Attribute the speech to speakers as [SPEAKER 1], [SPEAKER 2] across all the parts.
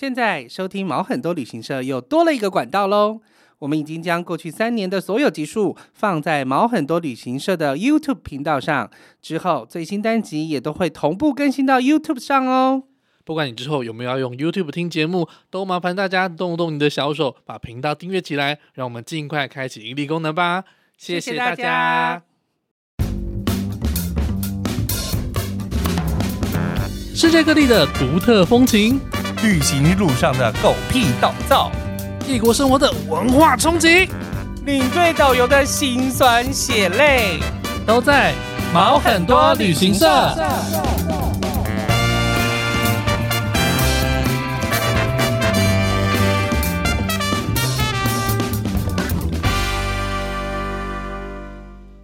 [SPEAKER 1] 现在收听毛很多旅行社又多了一个管道喽！我们已经将过去三年的所有集数放在毛很多旅行社的 YouTube 频道上，之后最新单集也都会同步更新到 YouTube 上哦。
[SPEAKER 2] 不管你之后有没有要用 YouTube 听节目，都麻烦大家动动你的小手，把频道订阅起来，让我们尽快开启盈利功能吧！谢谢大家。世界各地的独特风情，
[SPEAKER 3] 旅行路上的狗屁倒灶，
[SPEAKER 2] 异国生活的文化冲击，
[SPEAKER 1] 领队导游的辛酸血泪，
[SPEAKER 2] 都在毛很多旅行社。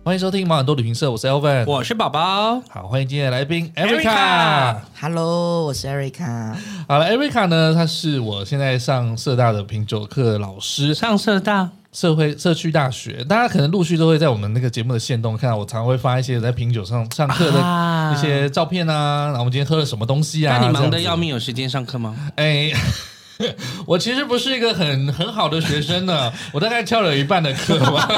[SPEAKER 2] 欢迎收听毛很多旅行社，我是 Elvin，
[SPEAKER 1] 我是宝宝。
[SPEAKER 2] 好，欢迎今天的来宾 Erica。
[SPEAKER 4] Hello，我是 Erica。
[SPEAKER 2] 好了，Erica 呢，她是我现在上社大的品酒课老师，
[SPEAKER 1] 上社大
[SPEAKER 2] 社会社区大学，大家可能陆续都会在我们那个节目的线动看到，我常常会发一些在品酒上上课的一些照片啊。然后我们今天喝了什么东西啊？
[SPEAKER 1] 那你忙得要命，有时间上课吗？
[SPEAKER 2] 哎。我其实不是一个很很好的学生呢，我大概翘了一半的课吧，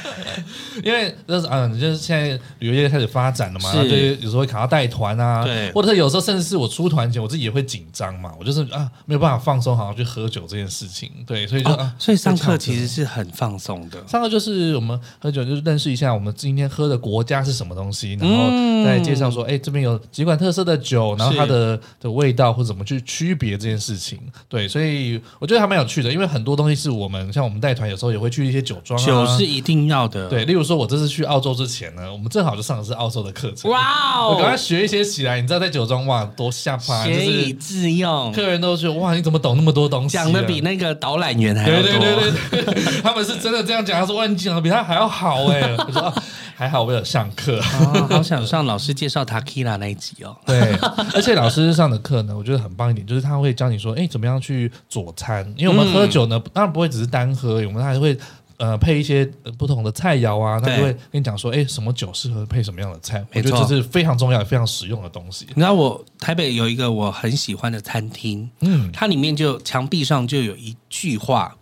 [SPEAKER 2] 因为就是嗯，就是现在旅游业开始发展了嘛，是。就有时候会考到带团啊，对，或者是有时候甚至是我出团前我自己也会紧张嘛，我就是啊没有办法放松，好像去喝酒这件事情，对，所以就、哦、
[SPEAKER 1] 所以上课其实。是很放松的，
[SPEAKER 2] 上课就是我们喝酒就是认识一下我们今天喝的国家是什么东西，然后再介绍说，哎、嗯，这边有几款特色的酒，然后它的的味道或者怎么去区别这件事情。对，所以我觉得还蛮有趣的，因为很多东西是我们像我们带团有时候也会去一些酒庄啊，
[SPEAKER 1] 酒是一定要的。
[SPEAKER 2] 对，例如说，我这次去澳洲之前呢，我们正好就上的是澳洲的课程。
[SPEAKER 1] 哇哦！
[SPEAKER 2] 我赶快学一些起来，你知道在酒庄哇多下趴，
[SPEAKER 1] 学以致用，
[SPEAKER 2] 客人都说哇你怎么懂那么多东西？
[SPEAKER 1] 讲的比那个导览员还要多。对对对对，
[SPEAKER 2] 他们是真的这样讲，他说哇你讲的比他还要好哎，我说 还好我有上课，
[SPEAKER 1] 哦，好想上老师介绍 Tequila 那一集哦。
[SPEAKER 2] 对，而且老师上的课呢，我觉得很棒一点，就是他会教你说，哎，怎么样去佐餐？因为我们喝酒呢，当然不会只是单喝，我们还会呃配一些不同的菜肴啊，他就会跟你讲说，哎，什么酒适合配什么样的菜？我觉得这是非常重要也非常实用的东西。
[SPEAKER 1] 你知道我台北有一个我很喜欢的餐厅，嗯，它里面就墙壁上就有一句话。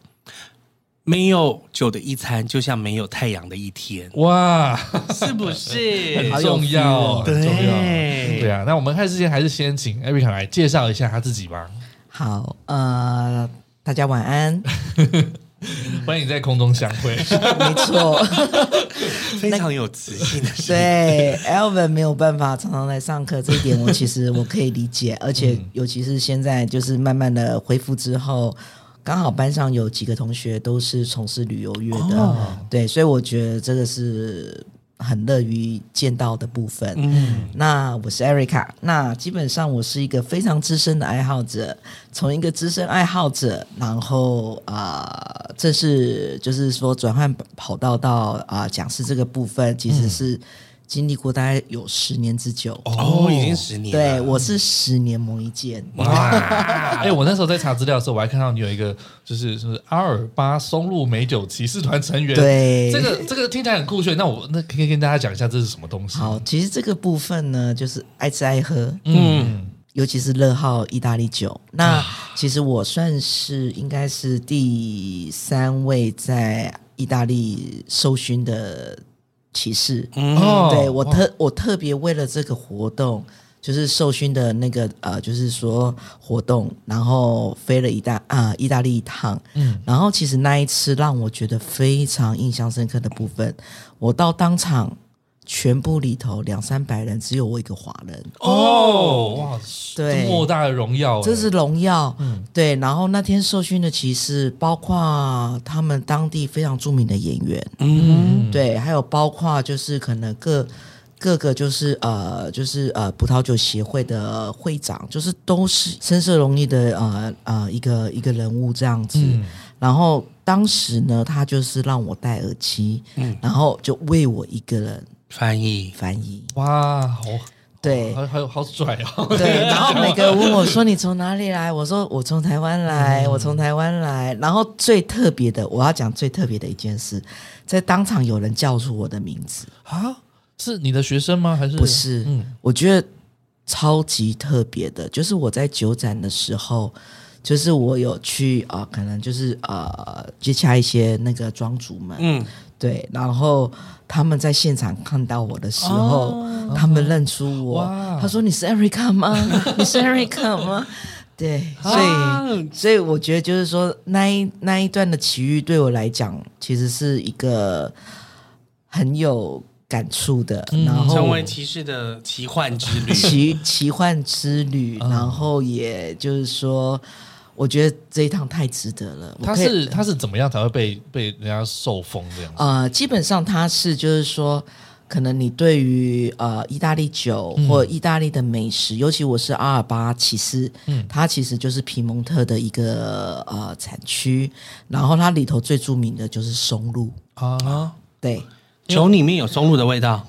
[SPEAKER 1] 没有酒的一餐，就像没有太阳的一天。哇，是不是
[SPEAKER 2] 很重要？
[SPEAKER 1] 对，
[SPEAKER 2] 很重要。对啊，那我们开始之前，还是先请艾瑞卡来介绍一下他自己吧。
[SPEAKER 4] 好，呃，大家晚安，
[SPEAKER 2] 欢迎在空中相会。没
[SPEAKER 4] 错，
[SPEAKER 1] 非常有自信的。
[SPEAKER 4] 对，Elvin 没有办法常常来上课，这一点我其实我可以理解，而且尤其是现在就是慢慢的恢复之后。刚好班上有几个同学都是从事旅游业的，哦、对，所以我觉得这个是很乐于见到的部分。嗯，那我是 Erica，那基本上我是一个非常资深的爱好者，从一个资深爱好者，然后啊、呃，这是就是说转换跑道到啊、呃、讲师这个部分，其实是。嗯经历过大概有十年之久
[SPEAKER 1] 哦，已经十年。
[SPEAKER 4] 对，我是十年磨一剑。
[SPEAKER 2] 哇！哎，我那时候在查资料的时候，我还看到你有一个，就是是阿尔巴松露美酒骑士团成员。
[SPEAKER 4] 对，
[SPEAKER 2] 这个这个听起来很酷炫。那我那可以跟大家讲一下这是什么东西？
[SPEAKER 4] 好，其实这个部分呢，就是爱吃爱喝，嗯，尤其是乐号意大利酒。那其实我算是应该是第三位在意大利受勋的。骑士，嗯，对我特我特别为了这个活动，就是受勋的那个呃，就是说活动，然后飞了一大啊、呃、意大利一趟，嗯，然后其实那一次让我觉得非常印象深刻的部分，我到当场。全部里头两三百人，只有我一个华人
[SPEAKER 2] 哦，哇，对，莫大的荣耀，
[SPEAKER 4] 这是荣耀，嗯，对。然后那天受训的骑士，包括他们当地非常著名的演员，嗯，对，还有包括就是可能各各个就是呃就是呃葡萄酒协会的会长，就是都是深色荣誉的呃呃一个一个人物这样子。嗯、然后当时呢，他就是让我戴耳机，嗯，然后就为我一个人。
[SPEAKER 1] 翻译
[SPEAKER 4] 翻译，
[SPEAKER 2] 哇，好，
[SPEAKER 4] 对，
[SPEAKER 2] 还还有好拽哦，
[SPEAKER 4] 对。然后每个人问我说：“你从哪里来？”我说：“我从台湾来，嗯、我从台湾来。”然后最特别的，我要讲最特别的一件事，在当场有人叫出我的名字
[SPEAKER 2] 啊，是你的学生吗？还是
[SPEAKER 4] 不是？嗯，我觉得超级特别的，就是我在酒展的时候，就是我有去啊、呃，可能就是呃接洽一些那个庄主们，
[SPEAKER 1] 嗯，
[SPEAKER 4] 对，然后他们在现场看到我的时候，
[SPEAKER 1] 哦、
[SPEAKER 4] 他们认出我，他说你是 Erica 吗？你是 Erica 吗？对，所以、
[SPEAKER 1] 啊、
[SPEAKER 4] 所以我觉得就是说那一那一段的奇遇对我来讲，其实是一个很有。感触的，然后
[SPEAKER 1] 成为骑士的奇幻之旅，
[SPEAKER 4] 奇奇幻之旅，然后也就是说，我觉得这一趟太值得了。
[SPEAKER 2] 他是他是怎么样才会被被人家受封这样？
[SPEAKER 4] 呃，基本上他是就是说，可能你对于呃意大利酒或意大利的美食，尤其我是阿尔巴其斯，嗯，它其实就是皮蒙特的一个呃产区，然后它里头最著名的就是松露
[SPEAKER 2] 啊，
[SPEAKER 4] 对。
[SPEAKER 1] 酒里面有松露的味道，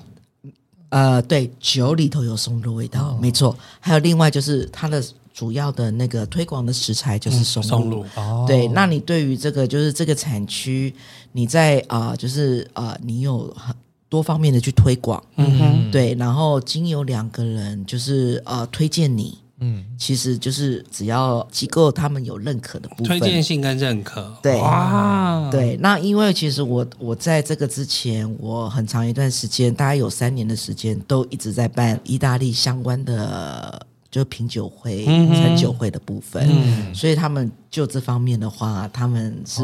[SPEAKER 4] 呃，对，酒里头有松露味道，哦、没错。还有另外就是它的主要的那个推广的食材就是松露。嗯、松露哦，对。那你对于这个就是这个产区，你在啊、呃，就是啊、呃，你有很多方面的去推广，嗯哼，对。然后经由两个人就是呃推荐你。嗯，其实就是只要机构他们有认可的部分，
[SPEAKER 1] 推荐信跟认可，
[SPEAKER 4] 对，哇，对。那因为其实我我在这个之前，我很长一段时间，大概有三年的时间，都一直在办意大利相关的。就品酒会、餐酒会的部分，嗯、所以他们就这方面的话，他们是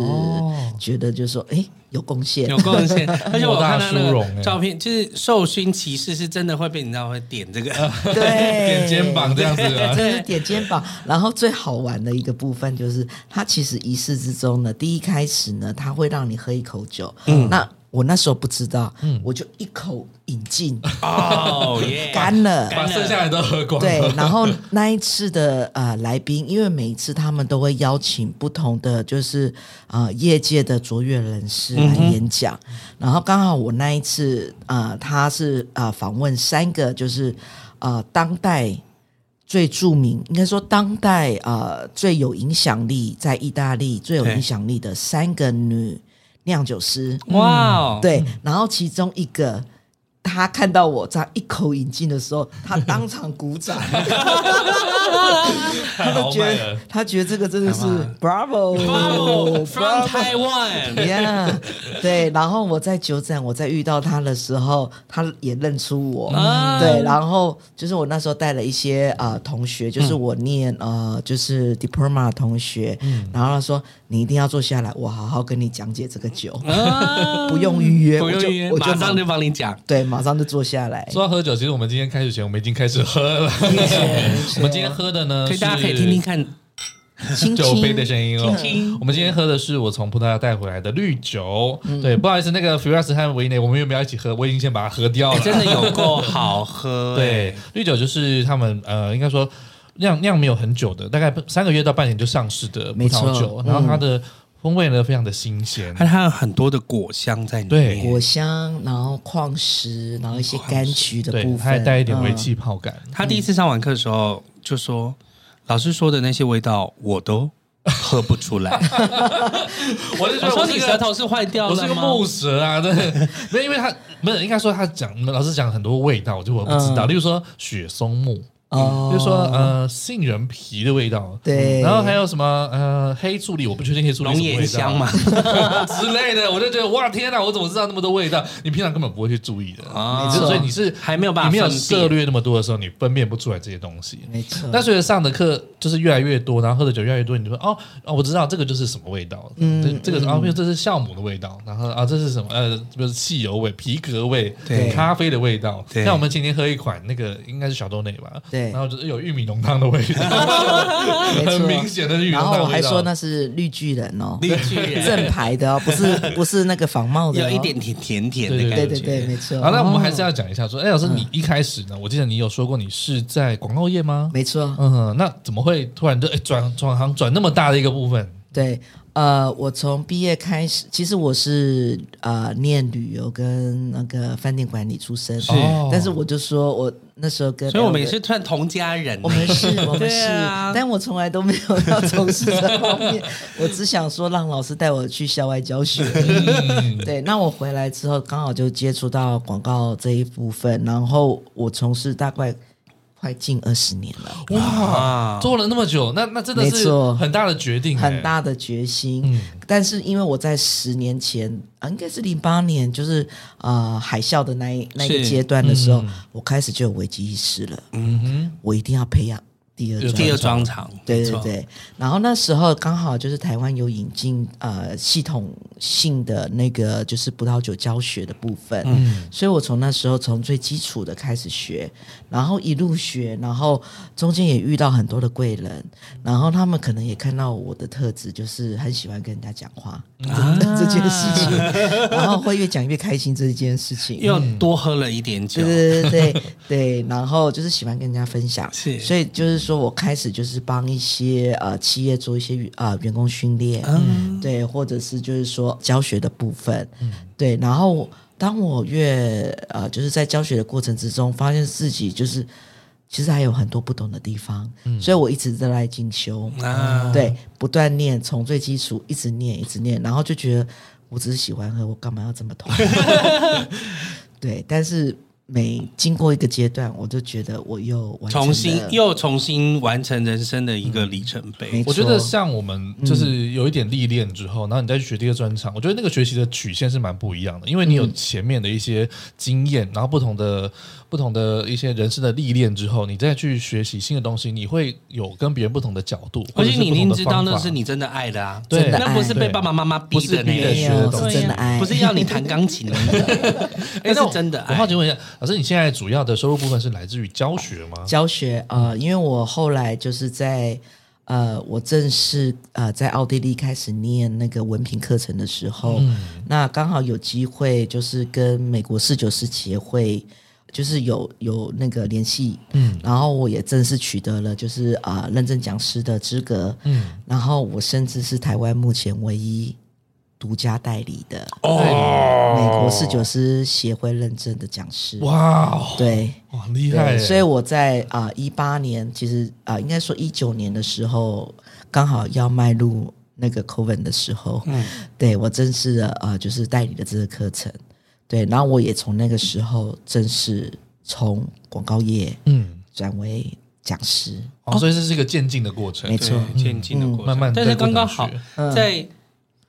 [SPEAKER 4] 觉得就是说，哎、欸，有贡献，
[SPEAKER 1] 有贡献。而且我看到那个照片，就是授勋骑士是真的会被你知道会点这个，
[SPEAKER 4] 对，
[SPEAKER 2] 点肩膀这样子，
[SPEAKER 4] 对，点肩膀。然后最好玩的一个部分就是，他其实仪式之中呢，第一开始呢，他会让你喝一口酒，嗯，那。我那时候不知道，嗯、我就一口饮尽，
[SPEAKER 1] 哦 耶，
[SPEAKER 4] 干了，
[SPEAKER 2] 把剩下的都喝光。
[SPEAKER 4] 对，然后那一次的呃来宾，因为每一次他们都会邀请不同的就是呃业界的卓越人士来演讲，嗯、然后刚好我那一次呃他是呃访问三个就是呃当代最著名，应该说当代呃最有影响力在意大利最有影响力的三个女。酿酒师，哇哦，对，然后其中一个，他看到我这样一口饮尽的时候，他当场鼓掌。他都觉得，他觉得这个真的是 Bravo，From
[SPEAKER 1] Taiwan，Yeah，
[SPEAKER 4] 对。然后我在酒展，我在遇到他的时候，他也认出我，对。然后就是我那时候带了一些啊同学，就是我念呃就是 Diploma 同学，然后他说你一定要坐下来，我好好跟你讲解这个酒，不用预约，
[SPEAKER 1] 不用预约，我就马上就帮你讲，
[SPEAKER 4] 对，马上就坐下来。
[SPEAKER 2] 说到喝酒，其实我们今天开始前，我们已经开始喝了，我们今天喝。的呢，
[SPEAKER 1] 可以大家可以听听看
[SPEAKER 2] 酒杯的声音哦。我们今天喝的是我从葡萄牙带回来的绿酒。对，不好意思，那个 Firas 和维内，我们有没有一起喝？我已经先把它喝掉了。
[SPEAKER 1] 真的有够好喝。
[SPEAKER 2] 对，绿酒就是他们呃，应该说酿酿没有很久的，大概三个月到半年就上市的葡萄酒。然后它的风味呢，非常的新鲜，
[SPEAKER 1] 它有很多的果香在里面。
[SPEAKER 4] 对，果香，然后矿石，然后一些柑橘的部分，
[SPEAKER 2] 它还带一点微气泡感。
[SPEAKER 1] 他第一次上完课的时候。就说老师说的那些味道我都喝不出来，
[SPEAKER 2] 我就觉得我
[SPEAKER 1] 你舌头是坏掉了，
[SPEAKER 2] 我是个木舌啊，对，没有，因为他没有，应该说他讲老师讲很多味道，我就我不知道，例如说雪松木。哦，就是说呃，杏仁皮的味道，
[SPEAKER 4] 对，
[SPEAKER 2] 然后还有什么呃，黑醋栗，我不确定黑醋栗什么味道。嘛。之类的，我就觉得哇天哪，我怎么知道那么多味道？你平常根本不会去注意的。啊，所以你是
[SPEAKER 1] 还没有办法，
[SPEAKER 2] 你没有涉略那么多的时候，你分辨不出来这些东西。
[SPEAKER 4] 没错。
[SPEAKER 2] 那随着上的课就是越来越多，然后喝的酒越来越多，你就说哦哦，我知道这个就是什么味道，嗯，这这个是啊，比如这是酵母的味道，然后啊这是什么？呃，比如汽油味、皮革味、对，咖啡的味道。对，像我们今天喝一款那个应该是小豆奶吧，对。然后就是有玉米浓汤的味道，很明显的玉米浓汤。
[SPEAKER 4] 然后我还说那是绿巨人哦，
[SPEAKER 1] 绿巨人
[SPEAKER 4] 正牌的哦，不是 不是那个仿冒的，
[SPEAKER 1] 有一点甜甜甜的感觉。
[SPEAKER 4] 对对对，没错。
[SPEAKER 2] 好，那我们还是要讲一下，说，哎，老师，你一开始呢，我记得你有说过你是在广告业吗？
[SPEAKER 4] 没错。
[SPEAKER 2] 嗯，那怎么会突然就哎转转行转那么大的一个部分？
[SPEAKER 4] 对。呃，我从毕业开始，其实我是呃念旅游跟那个饭店管理出身，是，但是我就说我那时候跟，
[SPEAKER 1] 所以我们也是算同家人，
[SPEAKER 4] 我们是，我们是，啊、但我从来都没有要从事这方面，我只想说让老师带我去校外教学。嗯、对，那我回来之后刚好就接触到广告这一部分，然后我从事大概。快近二十年了，
[SPEAKER 2] 哇，做了那么久，那那真的是很大的决定，
[SPEAKER 4] 很大的决心。嗯，但是因为我在十年前啊，应该是零八年，就是呃海啸的那一那一阶段的时候，嗯、我开始就有危机意识了。嗯哼，我一定要培养。第二
[SPEAKER 1] 第二专场，
[SPEAKER 4] 对对对，然后那时候刚好就是台湾有引进呃系统性的那个就是葡萄酒教学的部分，嗯，所以我从那时候从最基础的开始学，然后一路学，然后中间也遇到很多的贵人，然后他们可能也看到我的特质，就是很喜欢跟人家讲话啊。这件事情，然后会越讲越开心这件事情，
[SPEAKER 1] 又 多喝了一点酒，
[SPEAKER 4] 对对对对对，然后就是喜欢跟人家分享，是，所以就是。说我开始就是帮一些呃企业做一些呃员工训练，嗯，对，或者是就是说教学的部分，嗯，对。然后当我越呃就是在教学的过程之中，发现自己就是其实还有很多不懂的地方，嗯，所以我一直都在进修，啊，对，不断念，从最基础一直念一直念，然后就觉得我只是喜欢喝，我干嘛要这么痛？对，但是。每经过一个阶段，我就觉得我又完
[SPEAKER 1] 重新又重新完成人生的一个里程碑。
[SPEAKER 2] 嗯、我觉得像我们就是有一点历练之后，嗯、然后你再去学第二专场，我觉得那个学习的曲线是蛮不一样的，因为你有前面的一些经验，然后不同的。不同的一些人生的历练之后，你再去学习新的东西，你会有跟别人不同的角度。
[SPEAKER 1] 而且你已经知道那是你真的爱的啊，
[SPEAKER 2] 对，
[SPEAKER 1] 那不是被爸爸妈妈逼的那个学的东西，
[SPEAKER 4] 真的爱，
[SPEAKER 1] 不是要你弹钢琴的。哎，那是真的爱。
[SPEAKER 2] 我好奇问一下，老师，你现在主要的收入部分是来自于教学吗？
[SPEAKER 4] 教学呃，因为我后来就是在呃，我正式呃在奥地利开始念那个文凭课程的时候，嗯、那刚好有机会就是跟美国四九四协会。就是有有那个联系，嗯，然后我也正式取得了就是啊、呃、认证讲师的资格，嗯，然后我甚至是台湾目前唯一独家代理的哦，美国四九师协会认证的讲师，哇，对，
[SPEAKER 2] 哇厉害，
[SPEAKER 4] 所以我在啊一八年，其实啊、呃、应该说一九年的时候，刚好要迈入那个 COVID 的时候，嗯，对我正式的啊、呃、就是代理的这个课程。对，然后我也从那个时候正式从广告业嗯。转为讲师，
[SPEAKER 2] 哦，所以这是一个渐进的过程，
[SPEAKER 4] 没错，
[SPEAKER 1] 渐进的过程，
[SPEAKER 2] 慢慢。
[SPEAKER 1] 但是刚刚好在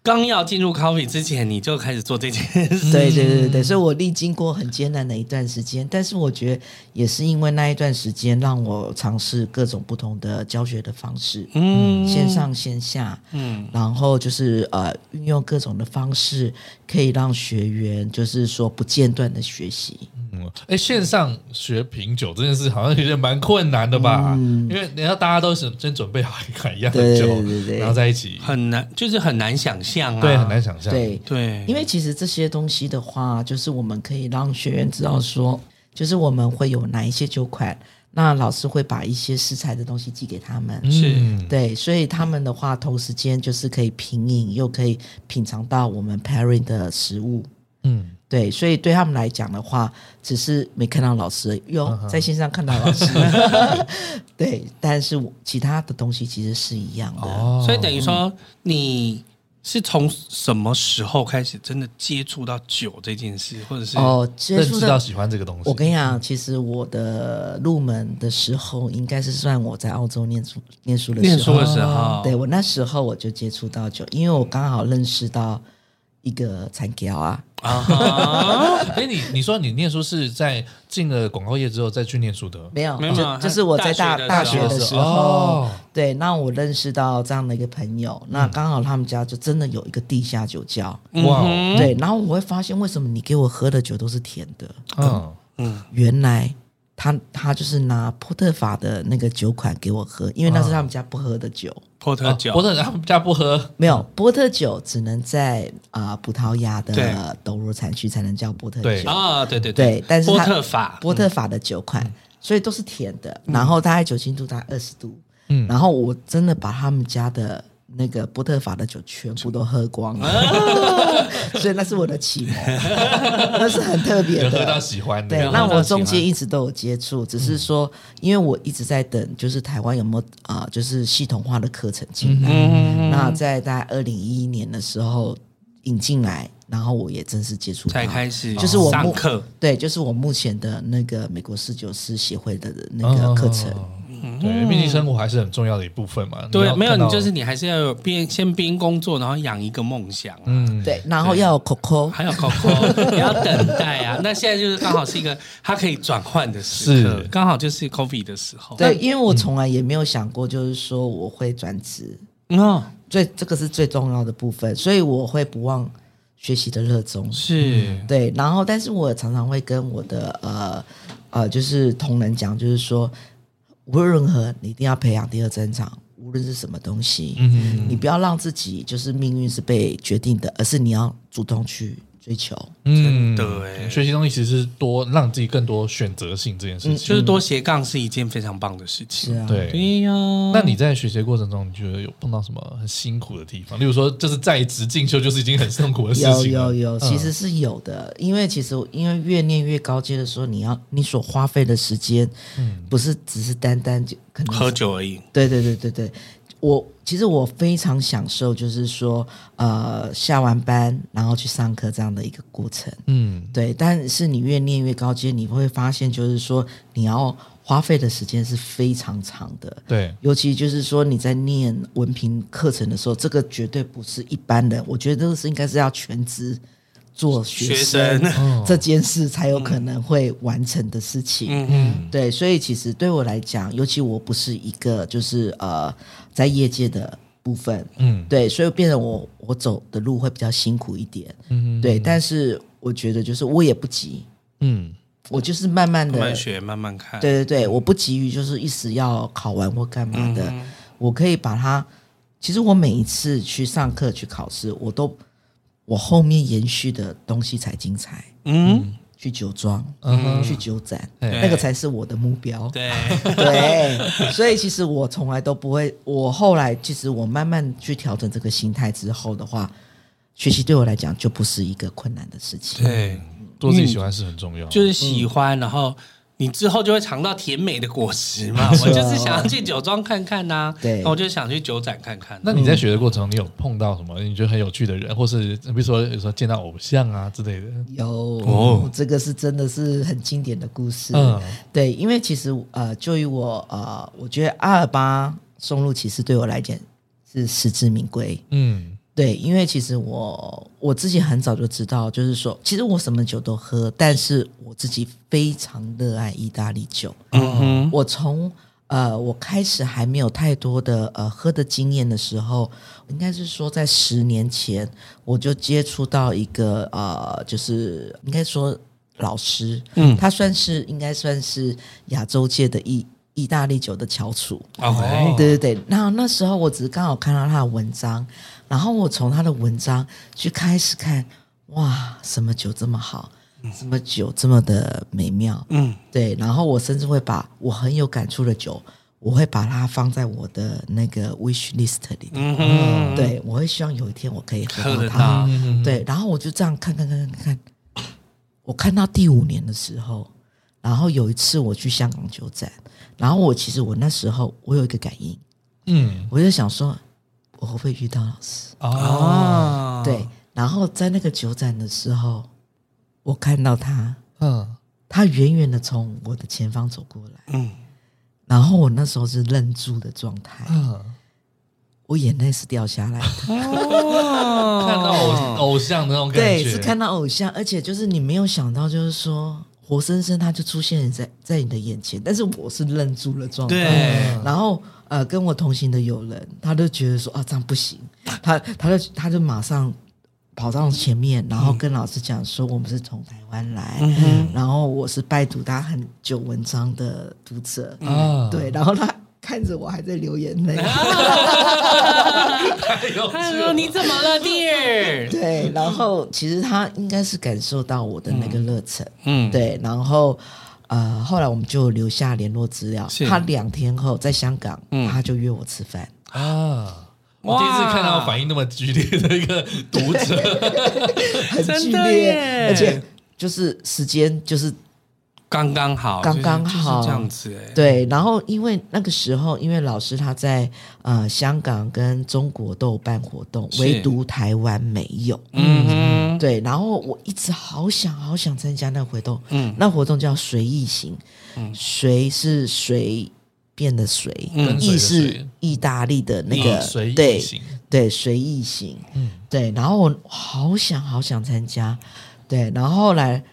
[SPEAKER 1] 刚要进入 coffee 之前，你就开始做这件事，
[SPEAKER 4] 对对对对，所以我历经过很艰难的一段时间，但是我觉得也是因为那一段时间让我尝试各种不同的教学的方式，嗯，线上线下，嗯，然后就是呃运用各种的方式。可以让学员就是说不间断的学习。
[SPEAKER 2] 嗯，哎，线上学品酒这件事好像有点蛮困难的吧？嗯，因为你要大家都是先准备好一款一样的酒，对对对，然后在一起
[SPEAKER 1] 很难，就是很难想象啊。
[SPEAKER 2] 对，很难想象。
[SPEAKER 4] 对
[SPEAKER 1] 对，
[SPEAKER 4] 因为其实这些东西的话，就是我们可以让学员知道说，就是我们会有哪一些酒款。那老师会把一些食材的东西寄给他们，是对，所以他们的话，同时间就是可以品饮，又可以品尝到我们 pairing 的食物，嗯，对，所以对他们来讲的话，只是没看到老师，哟，在线上看到老师，对，但是其他的东西其实是一样的，
[SPEAKER 1] 哦，所以等于说你。是从什么时候开始真的接触到酒这件事，或者是
[SPEAKER 4] 哦，
[SPEAKER 2] 认识到喜欢这个东西？
[SPEAKER 4] 我跟你讲，其实我的入门的时候，应该是算我在澳洲念书念书的时候。
[SPEAKER 1] 念书的时候，
[SPEAKER 4] 对，我那时候我就接触到酒，因为我刚好认识到一个产条啊。
[SPEAKER 2] 啊！哎，你你说你念书是在进了广告业之后再去念书的？
[SPEAKER 4] 没有，没有，就是我在大大学的时候，对，那我认识到这样的一个朋友，那刚好他们家就真的有一个地下酒窖，哇，对，然后我会发现为什么你给我喝的酒都是甜的？嗯嗯，原来。他他就是拿波特法的那个酒款给我喝，因为那是他们家不喝的酒。
[SPEAKER 1] 波特酒，
[SPEAKER 2] 波特他们家不喝，
[SPEAKER 4] 没有波特酒，只能在啊、呃、葡萄牙的斗罗产区才能叫波特酒
[SPEAKER 1] 啊，对对
[SPEAKER 4] 对，但是
[SPEAKER 1] 波特法。
[SPEAKER 4] 波特法的酒款，嗯、所以都是甜的，然后大概酒精度大概二十度，嗯，然后我真的把他们家的。那个波特法的酒全部都喝光了，所以那是我的启蒙，那是很特别的。
[SPEAKER 2] 喝到喜欢的，
[SPEAKER 4] 对，那我中间一直都有接触，只是说，因为我一直在等，就是台湾有没有啊，就是系统化的课程进来。那在大概二零一一年的时候引进来。然后我也正式接触
[SPEAKER 1] 才开始
[SPEAKER 4] 就是我
[SPEAKER 1] 上课，
[SPEAKER 4] 对，就是我目前的那个美国侍酒师协会的那个课程。
[SPEAKER 2] 哦对，毕竟生活还是很重要的一部分嘛。
[SPEAKER 1] 对，没有你就是你还是要有边先边工作，然后养一个梦想。
[SPEAKER 2] 嗯，
[SPEAKER 4] 对，然后要有 Coco，
[SPEAKER 1] 还有 Coco，你要等待啊。那现在就是刚好是一个它可以转换的时刻，刚好就是 Coffee 的时候。
[SPEAKER 4] 对，因为我从来也没有想过，就是说我会转职。嗯，最这个是最重要的部分，所以我会不忘学习的热衷。
[SPEAKER 1] 是
[SPEAKER 4] 对，然后但是我常常会跟我的呃呃，就是同仁讲，就是说。无论如何，你一定要培养第二增长。无论是什么东西，嗯哼，你不要让自己就是命运是被决定的，而是你要主动去追求。
[SPEAKER 2] 嗯，对，学习东西其实是多让自己更多选择性这件事情，
[SPEAKER 1] 就是多斜杠是一件非常棒的事情。
[SPEAKER 4] 是啊，
[SPEAKER 2] 对，对呀。那你在学习过程中，你觉得有碰到什么很辛苦的地方？例如说，就是在职进修，就是已经很痛苦的事情。
[SPEAKER 4] 有有有，其实是有的。因为其实因为越念越高阶的时候，你要你所花费的时间，嗯，不是只是单单就可能
[SPEAKER 1] 喝酒而已。
[SPEAKER 4] 对对对对对。我其实我非常享受，就是说，呃，下完班然后去上课这样的一个过程，嗯，对。但是你越念越高阶，你会发现，就是说，你要花费的时间是非常长的，
[SPEAKER 2] 对。
[SPEAKER 4] 尤其就是说你在念文凭课程的时候，这个绝对不是一般人，我觉得这个是应该是要全职。做学生。这件事才有可能会完成的事情，嗯。嗯，对，所以其实对我来讲，尤其我不是一个就是呃在业界的部分，嗯，对，所以变成我我走的路会比较辛苦一点，嗯，对，但是我觉得就是我也不急，嗯，我就是慢慢的
[SPEAKER 1] 慢慢学，慢慢看，
[SPEAKER 4] 对对对，我不急于就是一时要考完或干嘛的，我可以把它，其实我每一次去上课去考试，我都。我后面延续的东西才精彩。嗯，去酒庄，嗯，去酒展，那个才是我的目标。
[SPEAKER 1] 对
[SPEAKER 4] 对，所以其实我从来都不会。我后来其实我慢慢去调整这个心态之后的话，学习对我来讲就不是一个困难的事情。
[SPEAKER 2] 对，做自己喜欢是很重要，
[SPEAKER 1] 就是喜欢，然后。你之后就会尝到甜美的果实嘛？我就是想要去酒庄看看呐，对，我就想去酒展看看。
[SPEAKER 2] 那你在学的过程中，你有碰到什么你觉得很有趣的人，或是比如说有时候见到偶像啊之类的？
[SPEAKER 4] 有哦，这个是真的是很经典的故事。嗯，对，因为其实呃，就于我呃，我觉得阿尔巴松露其实对我来讲是实至名归。嗯。对，因为其实我我自己很早就知道，就是说，其实我什么酒都喝，但是我自己非常热爱意大利酒。嗯哼，我从呃，我开始还没有太多的呃喝的经验的时候，应该是说在十年前，我就接触到一个呃，就是应该说老师，嗯，他算是应该算是亚洲界的意意大利酒的翘楚。OK，对对对，那那时候我只是刚好看到他的文章。然后我从他的文章去开始看，哇，什么酒这么好？什么酒这么的美妙？嗯，对。然后我甚至会把我很有感触的酒，我会把它放在我的那个 wish list 里。嗯，对，我会希望有一天我可以喝到它。对，然后我就这样看看看看看，我看到第五年的时候，然后有一次我去香港酒展，然后我其实我那时候我有一个感应，嗯，我就想说。我会不会遇到老师？哦，对，然后在那个酒展的时候，我看到他，嗯，他远远的从我的前方走过来，嗯，然后我那时候是愣住的状态，嗯，我眼泪是掉下来的，
[SPEAKER 2] 哦，看到偶偶像的那种感觉，
[SPEAKER 4] 对，是看到偶像，而且就是你没有想到，就是说。活生生他就出现在在你的眼前，但是我是愣住了状态。对，然后呃，跟我同行的友人，他都觉得说啊，这样不行，他他就他就马上跑到前面，然后跟老师讲说，我们是从台湾来，嗯、然后我是拜读他很久文章的读者，嗯、对，然后他。看着我还在流眼泪，
[SPEAKER 1] 他说：“你怎么了，Dear？”
[SPEAKER 4] 对，然后其实他应该是感受到我的那个热忱，嗯，对，然后呃，后来我们就留下联络资料。他两天后在香港，他就约我吃饭
[SPEAKER 2] 啊！我第一次看到反应那么剧烈的一个读者，
[SPEAKER 4] 很剧烈，而且就是时间就是。
[SPEAKER 1] 刚刚好，
[SPEAKER 4] 刚刚好。
[SPEAKER 1] 就是这样子哎。
[SPEAKER 4] 对，然后因为那个时候，因为老师他在呃香港跟中国都有办活动，唯独台湾没有。
[SPEAKER 1] 嗯哼，
[SPEAKER 4] 对，然后我一直好想好想参加那个活动，嗯，那活动叫随意行，嗯，随是随便的随，
[SPEAKER 2] 嗯，
[SPEAKER 4] 意是意大利的那个
[SPEAKER 2] 随意
[SPEAKER 4] 对
[SPEAKER 2] 行，
[SPEAKER 4] 对随意行，嗯，对，然后我好想好想参加，对，然后后来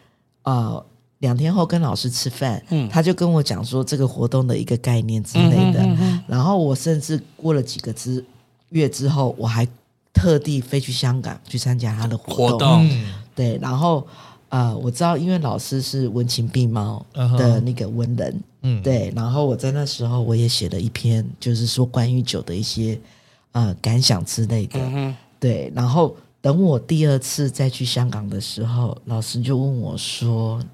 [SPEAKER 4] 呃两天后跟老师吃饭，嗯，他就跟我讲说这个活动的一个概念之类的，嗯哼嗯哼，然后我甚至过了几个之月之后，我还特地飞去香港去参加他的活动，
[SPEAKER 1] 活动。
[SPEAKER 2] 嗯。
[SPEAKER 4] 对，然后呃我知道，因为老师是文情并茂的那个文人。嗯，对，然后我在那时候我也写了一篇，就是说关于酒的一些呃感想之类的。嗯，对，然后等我第二次再去香港的时候，老师就问我说：“你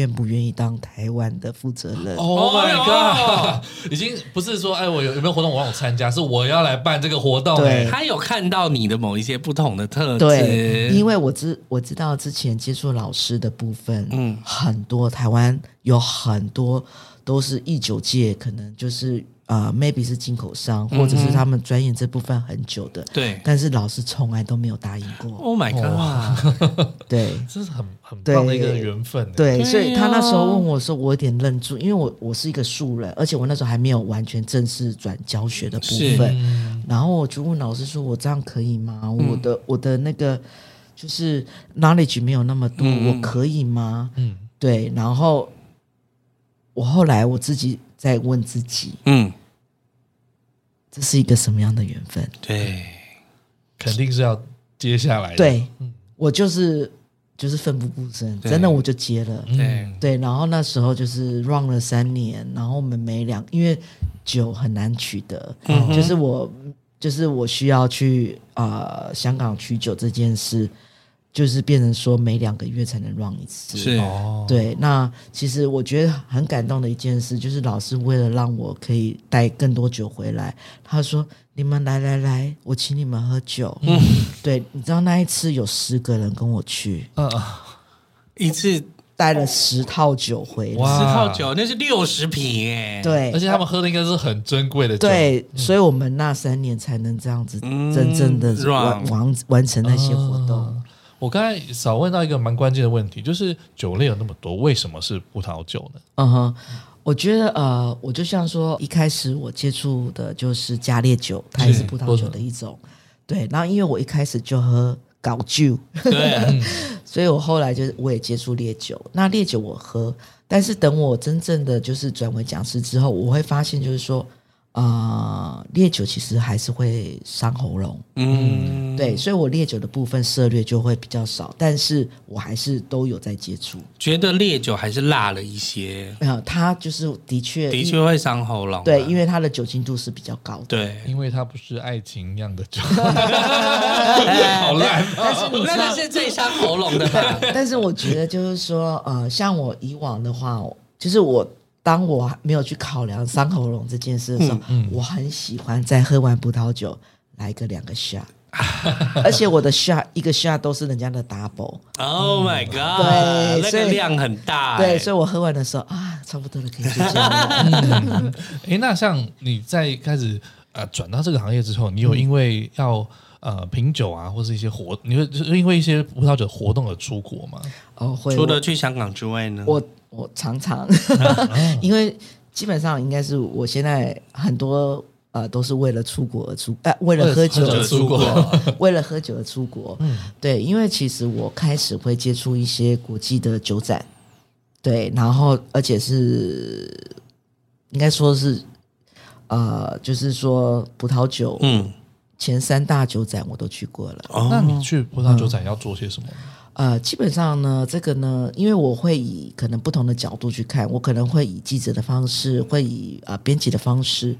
[SPEAKER 4] 愿不愿意当台湾的负责人
[SPEAKER 2] ？”Oh my god！已经不是说哎，我有有没有活动我让我参加，是我要来办这个活动。
[SPEAKER 4] 对，
[SPEAKER 1] 他有看到你的某一些不同的特质。
[SPEAKER 4] 对，因为我知我知道之前接触老师的部分，嗯，很多台湾有很多。都是一九届，可能就是呃，maybe 是进口商，或者是他们钻研这部分很久的。
[SPEAKER 1] 对，
[SPEAKER 4] 但是老师从来都没有答应过。
[SPEAKER 1] Oh my god！
[SPEAKER 4] 对，
[SPEAKER 2] 这是很很棒的一个缘分。
[SPEAKER 4] 对，对，所以他那时候问我说，我有点愣住，因为我我是一个素人，而且我那时候还没有完全正式转教学的部分。然后我就问老师说：“我这样可以吗？嗯、我的我的那个就是 knowledge 没有那么多，嗯、我可以吗？”嗯，对，然后。我后来我自己在问自己，嗯，这是一个什么样的缘分？
[SPEAKER 1] 对，
[SPEAKER 2] 肯定是要接下来的。
[SPEAKER 4] 对，我就是就是奋不顾身，真的我就接了。对对，然后那时候就是 run 了三年，然后我们每两因为酒很难取得，就是我就是我需要去啊香港取酒这件事。就是变成说每两个月才能 run 一次，
[SPEAKER 1] 是
[SPEAKER 4] 哦，对。那其实我觉得很感动的一件事，就是老师为了让我可以带更多酒回来，他说：“你们来来来，我请你们喝酒。”嗯，对。你知道那一次有十个人跟我去，嗯，
[SPEAKER 1] 一次
[SPEAKER 4] 带了十套酒回来，
[SPEAKER 1] 十套酒那是六十瓶哎，
[SPEAKER 4] 对。
[SPEAKER 2] 而且他们喝的应该是很珍贵的酒，
[SPEAKER 4] 对。所以我们那三年才能这样子真正的完完完成那些活动。
[SPEAKER 2] 我刚才少问到一个蛮关键的问题，就是酒类有那么多，为什么是葡萄酒呢？
[SPEAKER 4] 嗯哼，我觉得呃，我就像说一开始我接触的就是加烈酒，它也是葡萄酒的一种。对，然后因为我一开始就喝高酒，对、啊，所以我后来就我也接触烈酒。那烈酒我喝，但是等我真正的就是转为讲师之后，我会发现就是说。啊、呃，烈酒其实还是会伤喉咙，嗯，对，所以我烈酒的部分涉略就会比较少，但是我还是都有在接触。
[SPEAKER 1] 觉得烈酒还是辣了一些，
[SPEAKER 4] 没有，它就是的确
[SPEAKER 1] 的确会伤喉咙，
[SPEAKER 4] 对，因为它的酒精度是比较高的，
[SPEAKER 1] 对，
[SPEAKER 2] 因为它不是爱情酿的酒，好烂，
[SPEAKER 4] 但是你
[SPEAKER 1] 那是最伤喉咙的吧？
[SPEAKER 4] 但是我觉得就是说，呃，像我以往的话，就是我。当我没有去考量伤喉咙这件事的时候，嗯嗯、我很喜欢在喝完葡萄酒来个两个 shot，而且我的 shot 一个 shot 都是人家的 double。
[SPEAKER 1] Oh my god！
[SPEAKER 4] 对，
[SPEAKER 1] 那个量很大。
[SPEAKER 4] 对，所以我喝完的时候啊，差不多了，可以睡觉了。嗯，
[SPEAKER 2] 哎，那像你在开始呃转到这个行业之后，你有因为要呃品酒啊，或是一些活，你会就是因为一些葡萄酒活动而出国吗？
[SPEAKER 4] 哦，会。
[SPEAKER 1] 除了去香港之外呢？
[SPEAKER 4] 我。我常常，因为基本上应该是我现在很多呃都是为了出国而出，呃，为了喝酒而出国，为了喝酒而出国。嗯，对，因为其实我开始会接触一些国际的酒展，对，然后而且是应该说是呃，就是说葡萄酒，嗯，前三大酒展我都去过了。
[SPEAKER 2] 哦，那你去葡萄酒展要做些什么？
[SPEAKER 4] 呃，基本上呢，这个呢，因为我会以可能不同的角度去看，我可能会以记者的方式，会以啊、呃、编辑的方式，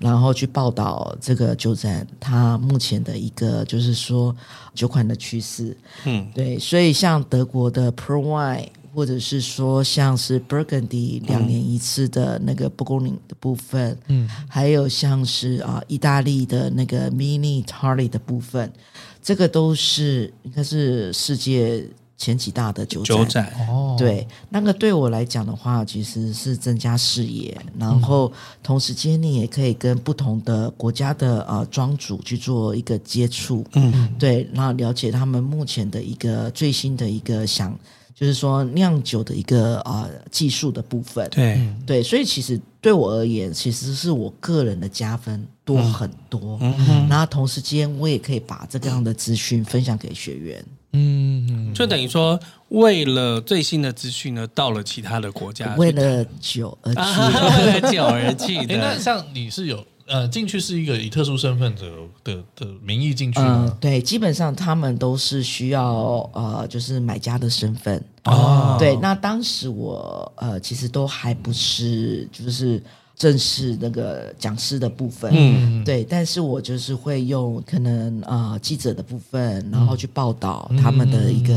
[SPEAKER 4] 然后去报道这个酒展它目前的一个就是说酒款的趋势。嗯，对，所以像德国的 Pearl Wine，或者是说像是 Burgundy 两年一次的那个布贡尼的部分，嗯，还有像是啊、呃、意大利的那个 Mini Tari 的部分。这个都是应该是世界前几大的酒
[SPEAKER 1] 酒展。
[SPEAKER 2] 哦，
[SPEAKER 4] 对，那个对我来讲的话，其实是增加视野，然后同时间你也可以跟不同的国家的呃庄主去做一个接触，嗯，对，然后了解他们目前的一个最新的一个想，就是说酿酒的一个呃技术的部分，
[SPEAKER 1] 对。
[SPEAKER 4] 对，所以其实对我而言，其实是我个人的加分多很多，
[SPEAKER 1] 嗯。哼，
[SPEAKER 4] 然后同时间我也可以把这个样的资讯分享给学员。
[SPEAKER 2] 嗯，
[SPEAKER 1] 就等于说，为了最新的资讯呢，到了其他的国家，
[SPEAKER 4] 为了酒而去，
[SPEAKER 1] 啊、为了酒而去的。
[SPEAKER 2] 哎，那像你是有呃进去是一个以特殊身份的的的名义进去
[SPEAKER 4] 嗯、
[SPEAKER 2] 吗？
[SPEAKER 4] 呃？对，基本上他们都是需要呃，就是买家的身份
[SPEAKER 2] 哦。
[SPEAKER 4] 对，那当时我呃，其实都还不是就是。正式那个讲师的部分，嗯，对，但是我就是会用可能呃记者的部分，然后去报道他们的一个、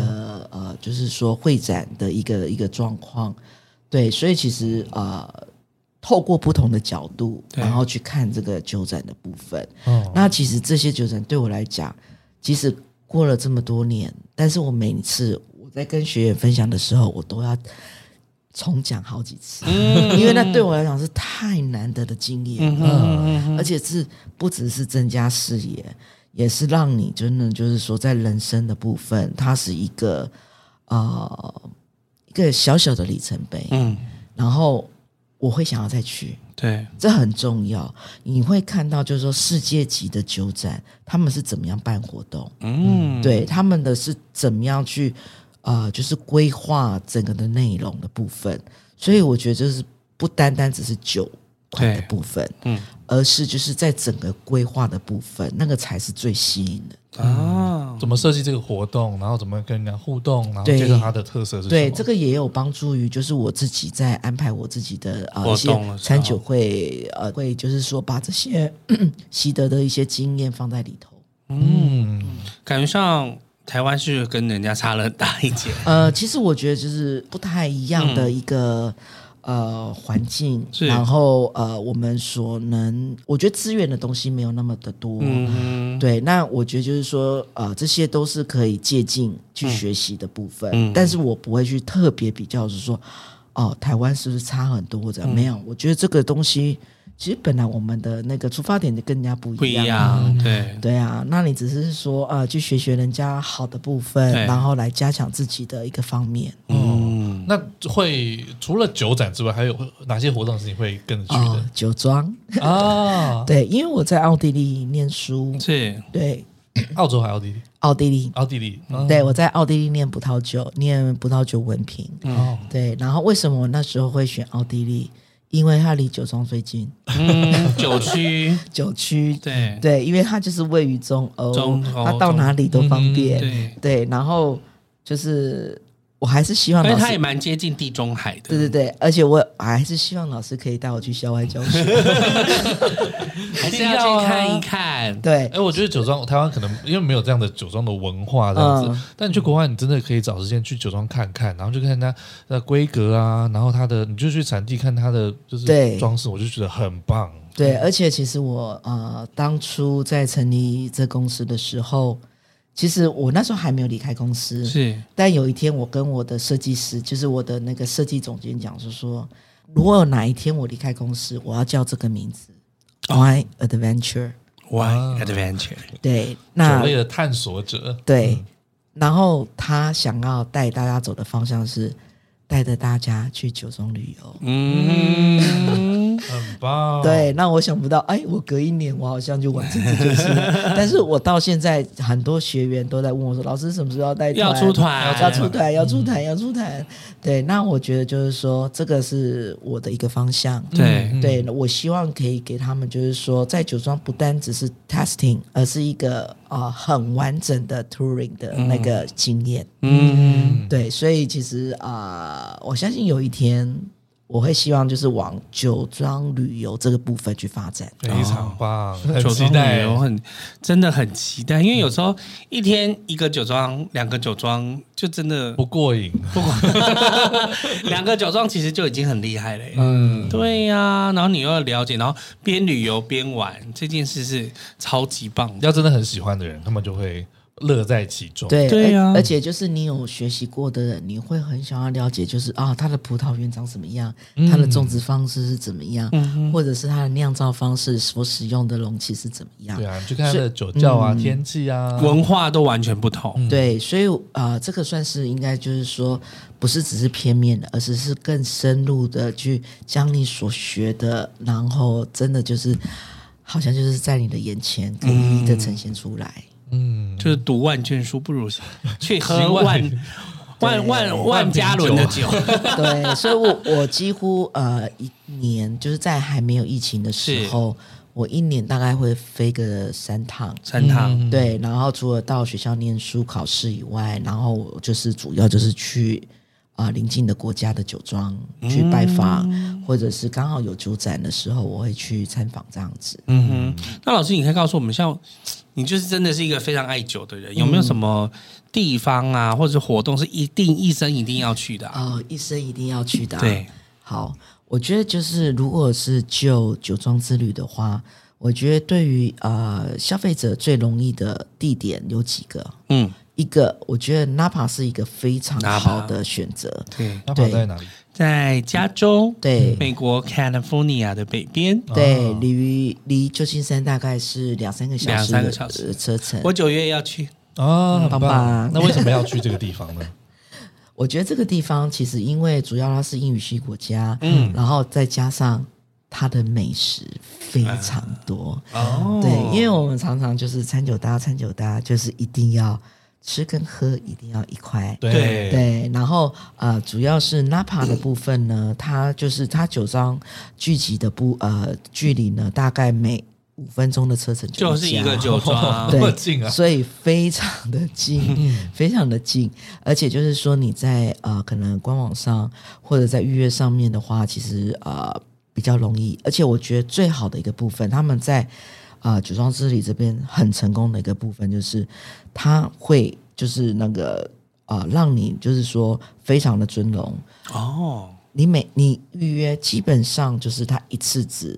[SPEAKER 4] 嗯、呃，就是说会展的一个一个状况，对，所以其实呃，透过不同的角度，然后去看这个酒展的部分，哦，那其实这些酒展对我来讲，即使过了这么多年，但是我每一次我在跟学员分享的时候，我都要。重讲好几次，因为那对我来讲是太难得的经验，嗯，而且是不只是增加视野，也是让你真的就是说，在人生的部分，它是一个呃一个小小的里程碑，嗯，然后我会想要再去，
[SPEAKER 1] 对，
[SPEAKER 4] 这很重要。你会看到就是说世界级的酒展，他们是怎么样办活动，嗯，对，他们的是怎么样去。啊、呃，就是规划整个的内容的部分，所以我觉得就是不单单只是酒款的部分，嗯，而是就是在整个规划的部分，那个才是最吸引的
[SPEAKER 2] 啊、嗯。怎么设计这个活动，然后怎么跟人家互动，然后介绍它的特色是什么？
[SPEAKER 4] 对，这个也有帮助于，就是我自己在安排我自己的呃一些餐酒会，呃，会就是说把这些 习得的一些经验放在里头。
[SPEAKER 1] 嗯，感觉上。台湾是跟人家差了很大一截。
[SPEAKER 4] 呃，其实我觉得就是不太一样的一个、嗯、呃环境，然后呃，我们所能，我觉得资源的东西没有那么的多。嗯，对。那我觉得就是说，呃，这些都是可以借鉴去学习的部分。嗯，但是我不会去特别比较，是说，哦、呃，台湾是不是差很多？或者没有？我觉得这个东西。其实本来我们的那个出发点就跟人家不一样，不一样，
[SPEAKER 1] 对
[SPEAKER 4] 对啊。那你只是说啊、呃，去学学人家好的部分，然后来加强自己的一个方面。
[SPEAKER 2] 嗯，那会除了酒展之外，还有哪些活动是你会跟着去的？哦、
[SPEAKER 4] 酒庄
[SPEAKER 2] 啊，
[SPEAKER 4] 对，因为我在奥地利念书，
[SPEAKER 1] 是
[SPEAKER 4] 对，
[SPEAKER 2] 澳洲还奥地利？
[SPEAKER 4] 奥地利，
[SPEAKER 2] 奥地利。
[SPEAKER 4] 嗯、对，我在奥地利念葡萄酒，念葡萄酒文凭。嗯，对。然后为什么我那时候会选奥地利？因为它离酒庄最近，
[SPEAKER 1] 嗯，酒区，
[SPEAKER 4] 酒区，
[SPEAKER 1] 对
[SPEAKER 4] 对，因为它就是位于中欧，
[SPEAKER 1] 中欧，
[SPEAKER 4] 它到哪里都方便，
[SPEAKER 1] 嗯、对
[SPEAKER 4] 对，然后就是。我还是希望老师，
[SPEAKER 1] 因为他也蛮接近地中海的。
[SPEAKER 4] 对对对，而且我还是希望老师可以带我去校外教学，
[SPEAKER 1] 还是要去看一看。
[SPEAKER 4] 对，
[SPEAKER 2] 哎，我觉得酒庄台湾可能因为没有这样的酒庄的文化这样子，嗯、但你去国外，你真的可以找时间去酒庄看看，然后就看它的规格啊，然后它的，你就去产地看它的就是装饰，我就觉得很棒。
[SPEAKER 4] 对，而且其实我呃当初在成立这公司的时候。其实我那时候还没有离开公司，
[SPEAKER 1] 是。但有一天，我跟我的设计师，就是我的那个设计总监讲，是说，如果有哪一天我离开公司，我要叫这个名字，Wine Adventure，Wine Adventure。
[SPEAKER 4] 对，那
[SPEAKER 2] 所谓的探索者。
[SPEAKER 4] 对，嗯、然后他想要带大家走的方向是。带着大家去九州旅游，
[SPEAKER 2] 嗯，很棒。
[SPEAKER 4] 对，那我想不到，哎，我隔一年我好像就完成这件事。但是我到现在很多学员都在问我说：“老师什么时候要带团？
[SPEAKER 1] 要出团？
[SPEAKER 4] 要出团？要出团？要出团？”对，那我觉得就是说，这个是我的一个方向。
[SPEAKER 1] 对，
[SPEAKER 4] 对，我希望可以给他们，就是说，在酒庄不单只是 testing，而是一个啊、呃、很完整的 touring 的那个经验。嗯，对，所以其实啊。呃，我相信有一天我会希望就是往酒庄旅游这个部分去发展，
[SPEAKER 2] 非常棒，
[SPEAKER 1] 哦、很期待，我很真的很期待，因为有时候一天一个酒庄，两个酒庄就真的
[SPEAKER 2] 不过瘾，不过
[SPEAKER 1] 两个酒庄其实就已经很厉害了，嗯，对呀、啊，然后你又要了解，然后边旅游边玩，这件事是超级棒，
[SPEAKER 2] 要真的很喜欢的人，他们就会。乐在其中。
[SPEAKER 4] 对
[SPEAKER 1] 对啊
[SPEAKER 4] 而而且就是你有学习过的人，你会很想要了解，就是啊，它的葡萄园长什么样，
[SPEAKER 2] 嗯
[SPEAKER 4] 它的种植方式是怎么样，
[SPEAKER 1] 嗯
[SPEAKER 4] 或者是它的酿造方式所使用的容器是怎么样。
[SPEAKER 2] 对啊，你去看它的酒窖啊、天气啊，
[SPEAKER 1] 文化都完全不同。
[SPEAKER 4] 对，所以啊、呃，这个算是应该就是说，不是只是片面的，而是是更深入的去将你所学的，然后真的就是好像就是在你的眼前，可以一一的呈现出来。
[SPEAKER 2] 嗯，
[SPEAKER 1] 就是读万卷书不如 去喝
[SPEAKER 2] 万
[SPEAKER 1] 万万万万加仑的酒。
[SPEAKER 4] 对，所以我我几乎呃一年就是在还没有疫情的时候，我一年大概会飞个三趟。
[SPEAKER 1] 三趟，
[SPEAKER 2] 嗯
[SPEAKER 4] 对，然后除了到学校念书考试以外，然后我就是主要就是去啊、呃邻近的国家的酒庄去拜访，
[SPEAKER 1] 嗯
[SPEAKER 4] 或者是刚好有酒展的时候，我会去参访这样子。
[SPEAKER 1] 嗯哼。那老师，你可以告诉我们，像你就是真的是一个非常爱酒的人，有没有什么地方啊，或者活动是一定一生一定要去的、啊？
[SPEAKER 4] 哦，一生一定要去的、啊。
[SPEAKER 1] 对，
[SPEAKER 4] 好，我觉得就是如果是就酒庄之旅的话，我觉得对于呃消费者最容易的地点有几个。
[SPEAKER 1] 嗯，
[SPEAKER 4] 一个，我觉得 Napa 是一个非常好的选择。
[SPEAKER 1] 对，
[SPEAKER 2] 那跑在哪里？
[SPEAKER 1] 在加州，
[SPEAKER 4] 对
[SPEAKER 1] 美国 California 的北边。
[SPEAKER 4] 对，离离旧金山大概是两三个小时，
[SPEAKER 1] 两三个小时
[SPEAKER 4] 的车程。
[SPEAKER 1] 我九月要去，
[SPEAKER 2] 哦，很
[SPEAKER 4] 棒
[SPEAKER 2] 棒
[SPEAKER 4] 棒。
[SPEAKER 2] 那为什么要去这个地方呢？
[SPEAKER 4] 我觉得这个地方其实因为主要它是英语系国家，嗯，然后再加上它的美食非常多，
[SPEAKER 1] 哦
[SPEAKER 4] 对，因为我们常常就是餐酒搭餐酒搭，就是一定要吃跟喝一定要一块。
[SPEAKER 2] 对。
[SPEAKER 4] 对，然后呃，主要是 Napa 的部分呢，它就是它酒庄聚集的不呃距离呢，大概每五分钟的车程
[SPEAKER 1] 就是一
[SPEAKER 4] 个
[SPEAKER 1] 酒
[SPEAKER 2] 庄。
[SPEAKER 4] 对，
[SPEAKER 2] 近啊。
[SPEAKER 4] 所以非常的近，非常的近，而且就是说你在呃可能官网上或者在预约上面的话，其实呃比较容易，而且我觉得最好的一个部分，他们在啊、呃、酒庄之旅这边很成功的一个部分，就是他会就是那个啊、呃、让你就是说非常的尊荣，
[SPEAKER 1] 哦，
[SPEAKER 4] 你每你预约基本上就是他一次只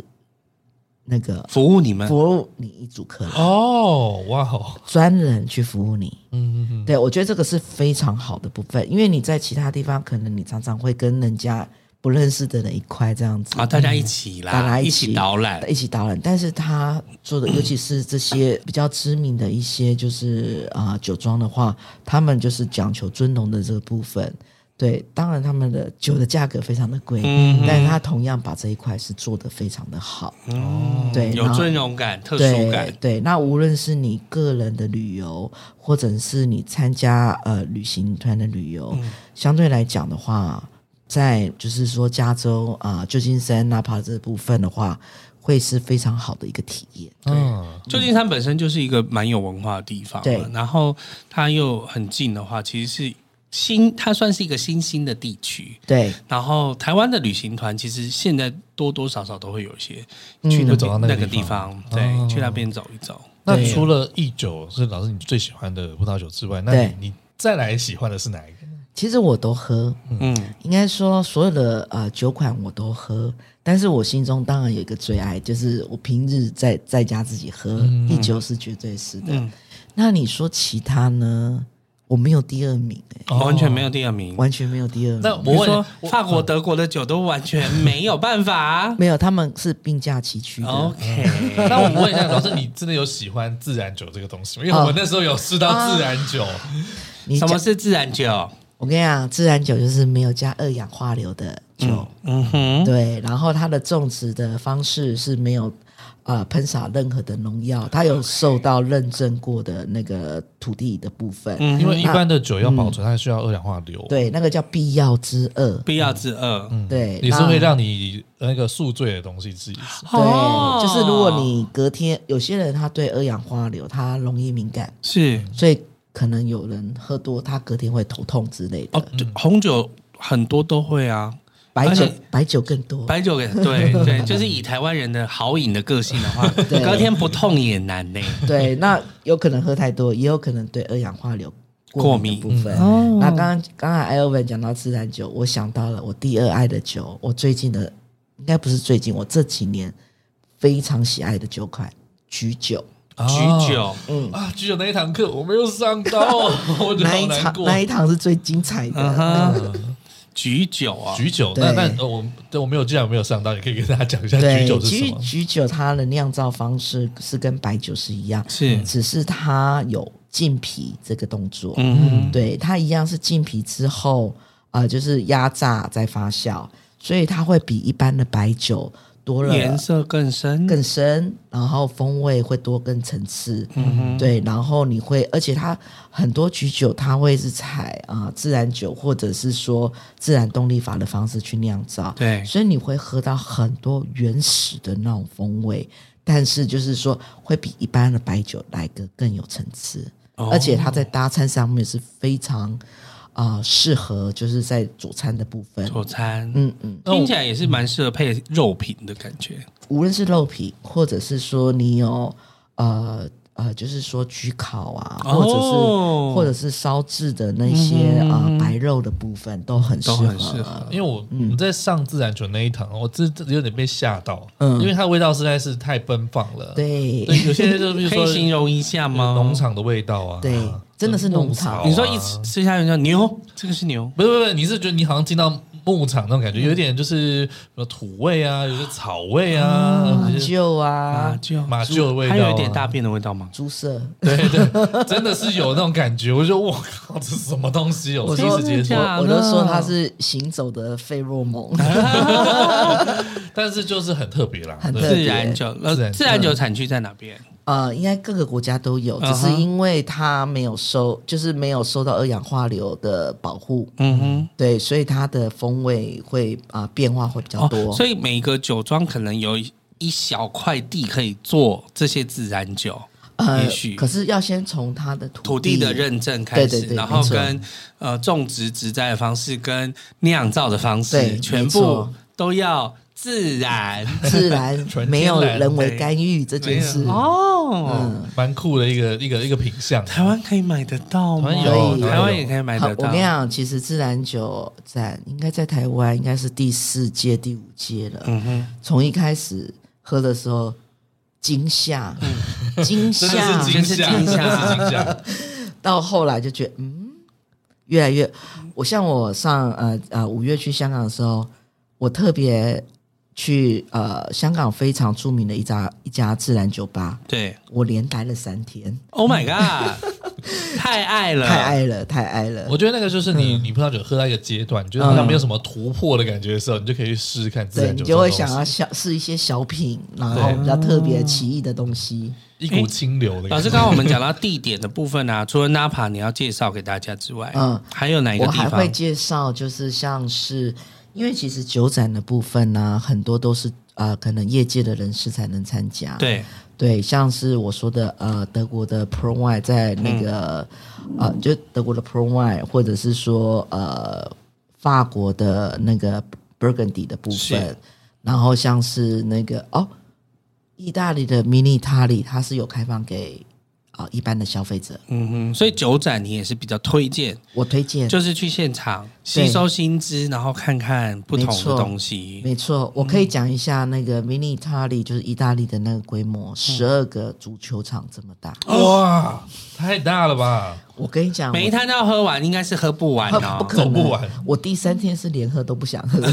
[SPEAKER 4] 那个
[SPEAKER 1] 服务你们。
[SPEAKER 4] 服务你一组客人。
[SPEAKER 2] 哦，哇哦，
[SPEAKER 4] 专人去服务你。
[SPEAKER 2] 嗯嗯嗯，
[SPEAKER 4] 对，我觉得这个是非常好的部分，因为你在其他地方，可能你常常会跟人家不认识的人一块这样子
[SPEAKER 1] 啊，大家一起啦，一
[SPEAKER 4] 大家一起
[SPEAKER 1] 导览。
[SPEAKER 4] 一起导览。但是他做的，尤其是这些比较知名的一些就是啊、酒庄的话，他们就是讲求尊荣的这个部分。对，当然他们的酒的价格非常的贵，
[SPEAKER 1] 嗯
[SPEAKER 4] 但是他同样把这一块是做的非常的好。
[SPEAKER 1] 嗯
[SPEAKER 4] 对
[SPEAKER 1] 有尊荣感、特殊
[SPEAKER 4] 对
[SPEAKER 1] 感。
[SPEAKER 4] 对，那无论是你个人的旅游，或者是你参加呃旅行团的旅游，
[SPEAKER 1] 嗯
[SPEAKER 4] 相对来讲的话，在就是说加州啊、呃旧金山、纳帕这部分的话，会是非常好的一个体验。
[SPEAKER 2] 嗯，
[SPEAKER 1] 旧金山本身就是一个蛮有文化的地方，
[SPEAKER 4] 对
[SPEAKER 1] 然后它又很近的话，其实是新，它算是一个新兴的地区。
[SPEAKER 4] 对，
[SPEAKER 1] 然后台湾的旅行团其实现在多多少少都会有一些
[SPEAKER 4] 嗯
[SPEAKER 1] 去那
[SPEAKER 2] 会走到那
[SPEAKER 1] 个地
[SPEAKER 2] 地方
[SPEAKER 1] 方，对，
[SPEAKER 2] 哦
[SPEAKER 1] 去那边走一走。
[SPEAKER 2] 那除了一酒是老师你最喜欢的葡萄酒之外，那你你再来喜欢的是哪一个？
[SPEAKER 4] 其实我都喝，
[SPEAKER 1] 嗯，
[SPEAKER 4] 应该说所有的呃酒款我都喝，但是我心中当然有一个最爱，就是我平日在在家自己喝，一酒是绝对是的。
[SPEAKER 1] 嗯
[SPEAKER 4] 那你说其他呢？我没有第二名、欸，
[SPEAKER 1] 完全没有第二名。
[SPEAKER 4] 完全没有第二名。
[SPEAKER 2] 那我问
[SPEAKER 1] 法国、德国的酒都完全没有办法。
[SPEAKER 4] 没有，他们是并驾齐驱的。
[SPEAKER 1] OK，
[SPEAKER 2] 那我问一下老师，你真的有喜欢自然酒这个东西吗？因为我们那时候有试到自然酒，
[SPEAKER 4] 你
[SPEAKER 1] 什么是自然酒？
[SPEAKER 4] 我跟你讲，自然酒就是没有加二氧化硫的酒，
[SPEAKER 1] 嗯哼，
[SPEAKER 4] 对。然后它的种植的方式是没有呃喷洒任何的农药，它有受到认证过的那个土地的部分。
[SPEAKER 1] 嗯
[SPEAKER 2] 因为一般的酒要保存，它需要二氧化硫。，
[SPEAKER 4] 对，那个叫必要之二。
[SPEAKER 1] 必要之二。
[SPEAKER 4] 对，
[SPEAKER 2] 也是
[SPEAKER 4] 那
[SPEAKER 2] 会让你那个宿醉的东西自己
[SPEAKER 4] 对，就是如果你隔天有些人他对二氧化硫他容易敏感，
[SPEAKER 1] 是
[SPEAKER 4] 所以可能有人喝多，他隔天会头痛之类的。
[SPEAKER 1] 哦，红酒很多都会啊，
[SPEAKER 4] 白酒白酒更多。
[SPEAKER 1] 白酒也 对对，就是以台湾人的好饮的个性的
[SPEAKER 4] 话，
[SPEAKER 1] 隔天不痛也难呢。
[SPEAKER 4] 对，那有可能喝太多，也有可能对二氧化硫过敏的部分。
[SPEAKER 1] 哦
[SPEAKER 4] 那刚刚刚才 Elvin 讲到自然酒，我想到了我第二爱的酒，我最近的应该不是最近，我这几年非常喜爱的酒款——橘酒。
[SPEAKER 1] 举酒，
[SPEAKER 4] 嗯，
[SPEAKER 2] 啊，举酒那一堂课我没有上到，我就
[SPEAKER 4] 那一场
[SPEAKER 2] 好难过。
[SPEAKER 4] 那一堂是最精彩的。
[SPEAKER 1] 举酒啊，
[SPEAKER 2] 举酒，
[SPEAKER 4] 对
[SPEAKER 2] 那那呃我对我没有，既然我没有上到，你可以跟大家讲一下
[SPEAKER 4] 对，
[SPEAKER 2] 举酒是什
[SPEAKER 4] 其实
[SPEAKER 2] 么？
[SPEAKER 4] 举酒它的酿造方式是跟白酒是一样，
[SPEAKER 1] 是，
[SPEAKER 4] 只是它有浸皮这个动作。
[SPEAKER 1] 嗯，
[SPEAKER 4] 对，它一样是浸皮之后，呃，就是压榨再发酵，所以它会比一般的白酒多了。
[SPEAKER 1] 颜色更深，
[SPEAKER 4] 更深，然后风味会多更层次。
[SPEAKER 1] 嗯哼，
[SPEAKER 4] 对，然后你会，而且它很多曲酒，它会是采啊、呃自然酒或者是说自然动力法的方式去酿造，
[SPEAKER 1] 对，
[SPEAKER 4] 所以你会喝到很多原始的那种风味，但是就是说会比一般的白酒来个更有层次，
[SPEAKER 1] 哦。
[SPEAKER 4] 而且它在搭餐上面是非常啊、呃适合，就是在佐餐的部分，
[SPEAKER 1] 佐餐，
[SPEAKER 4] 嗯嗯，
[SPEAKER 1] 听起来也是蛮适合配肉品的感觉。
[SPEAKER 4] 无论是肉品，或者是说你有呃呃，就是说焗烤啊，或者是、
[SPEAKER 1] 哦
[SPEAKER 4] 或者是烧制的那些啊、呃白肉的部分，都很适
[SPEAKER 1] 都
[SPEAKER 4] 合。
[SPEAKER 1] 很适合
[SPEAKER 2] 因为我我在上自然卷那一堂，我这这有点被吓到，
[SPEAKER 4] 嗯
[SPEAKER 2] 因为它的味道实在是太奔放了。
[SPEAKER 4] 对
[SPEAKER 2] 对，有些就比如
[SPEAKER 1] 可
[SPEAKER 2] 说
[SPEAKER 1] 以形容一下吗？
[SPEAKER 2] 农场的味道啊，
[SPEAKER 4] 对真的是
[SPEAKER 2] 农场啊
[SPEAKER 1] 你说一吃吃下去就牛，这个是牛，
[SPEAKER 2] 不是不是不是，你是觉得你好像进到牧场那种感觉，有点就是有土味啊，有些草味啊，马
[SPEAKER 4] 厩
[SPEAKER 1] 啊
[SPEAKER 4] 马
[SPEAKER 1] 厩
[SPEAKER 2] 马厩的味道啊，
[SPEAKER 1] 还有一点大便的味道吗？
[SPEAKER 4] 猪舍。
[SPEAKER 2] 对对，真的是有那种感觉。我就我靠，这是什么东西？我第一次接
[SPEAKER 1] 触
[SPEAKER 4] 我就说它是行走的费洛蒙。
[SPEAKER 2] 但是就是很特别啦，
[SPEAKER 4] 很
[SPEAKER 1] 自然酒，呃
[SPEAKER 2] 自然，酒
[SPEAKER 1] 自然酒产区在哪边？
[SPEAKER 4] 呃，应该各个国家都有，只是因为它没有收，就是没有受到二氧化硫的保护，
[SPEAKER 1] 嗯哼，
[SPEAKER 4] 对，所以它的风味会啊、呃变化会比较多。
[SPEAKER 1] 哦，所以每个酒庄可能有一小块地可以做这些自然酒，
[SPEAKER 4] 呃
[SPEAKER 1] 也许。
[SPEAKER 4] 可是要先从它的土
[SPEAKER 1] 土地的认证开始，
[SPEAKER 4] 对对对
[SPEAKER 1] 然
[SPEAKER 4] 后
[SPEAKER 1] 跟呃种植植栽的方式跟酿造的方式，
[SPEAKER 4] 对
[SPEAKER 1] 全部都要自然
[SPEAKER 4] 自 然没有人为干预这件事。
[SPEAKER 1] 哦。
[SPEAKER 4] 嗯，
[SPEAKER 2] 蛮酷的一个一个一个品相。
[SPEAKER 1] 台湾可以买得到吗？
[SPEAKER 2] 台湾
[SPEAKER 4] 有
[SPEAKER 1] 台湾也可以
[SPEAKER 4] 买，
[SPEAKER 1] 得到。
[SPEAKER 4] 我跟你讲，其实自然酒展应该在台湾应该是第四届、第五届了。
[SPEAKER 1] 嗯哼，
[SPEAKER 4] 从一开始喝的时候惊
[SPEAKER 2] 吓，惊
[SPEAKER 4] 吓，
[SPEAKER 2] 是惊吓，惊吓。
[SPEAKER 4] 到后来就觉得，嗯，越来越。我像我上呃呃五月去香港的时候，我特别去呃香港非常著名的一家一家自然酒吧，
[SPEAKER 1] 对
[SPEAKER 4] 我连待了三天
[SPEAKER 1] ，，Oh my god，太爱了，
[SPEAKER 4] 太爱了，太爱了。
[SPEAKER 2] 我觉得那个就是你，你葡萄酒喝到一个阶段，你觉得好像没有什么突破的感觉的时候，你就可以去试试看自
[SPEAKER 4] 对
[SPEAKER 2] 然酒。
[SPEAKER 4] 你就会想要小试一些小品，然后比较特别奇异的东西。
[SPEAKER 2] 一股清流的。
[SPEAKER 1] 老师，刚刚我们讲到地点的部分啊，除了 Napa 你要介绍给大家之外，嗯
[SPEAKER 4] 嗯，
[SPEAKER 1] 还有哪一个地方
[SPEAKER 4] 我还会
[SPEAKER 1] 方？
[SPEAKER 4] 介绍，就是像是因为其实酒展的部分呢、很多都是呃可能业界的人士才能参加。
[SPEAKER 1] 对，
[SPEAKER 4] 对，像是我说的呃德国的 Pro Wine 在那个、呃就德国的 Pro Wine，或者是说呃法国的那个 Burgundy 的部分，然后像是那个哦意大利的 Mini Italy，它是有开放给一般的消费者，
[SPEAKER 1] 嗯哼，所以酒展你也是比较推荐，
[SPEAKER 4] 我推荐。
[SPEAKER 1] 就是去现场吸收新知，然后看看不同的东西。
[SPEAKER 4] 没错，我可以讲一下那个 Mini Italy，就是意大利的那个规模，十二个足球场这么大。
[SPEAKER 2] 哇，太大了吧，
[SPEAKER 4] 我跟你讲，
[SPEAKER 1] 每一摊都要喝完，应该是喝不完
[SPEAKER 4] 我
[SPEAKER 1] 哦
[SPEAKER 4] 不。可能
[SPEAKER 2] 走不完
[SPEAKER 4] 我第三天是连喝都不想喝。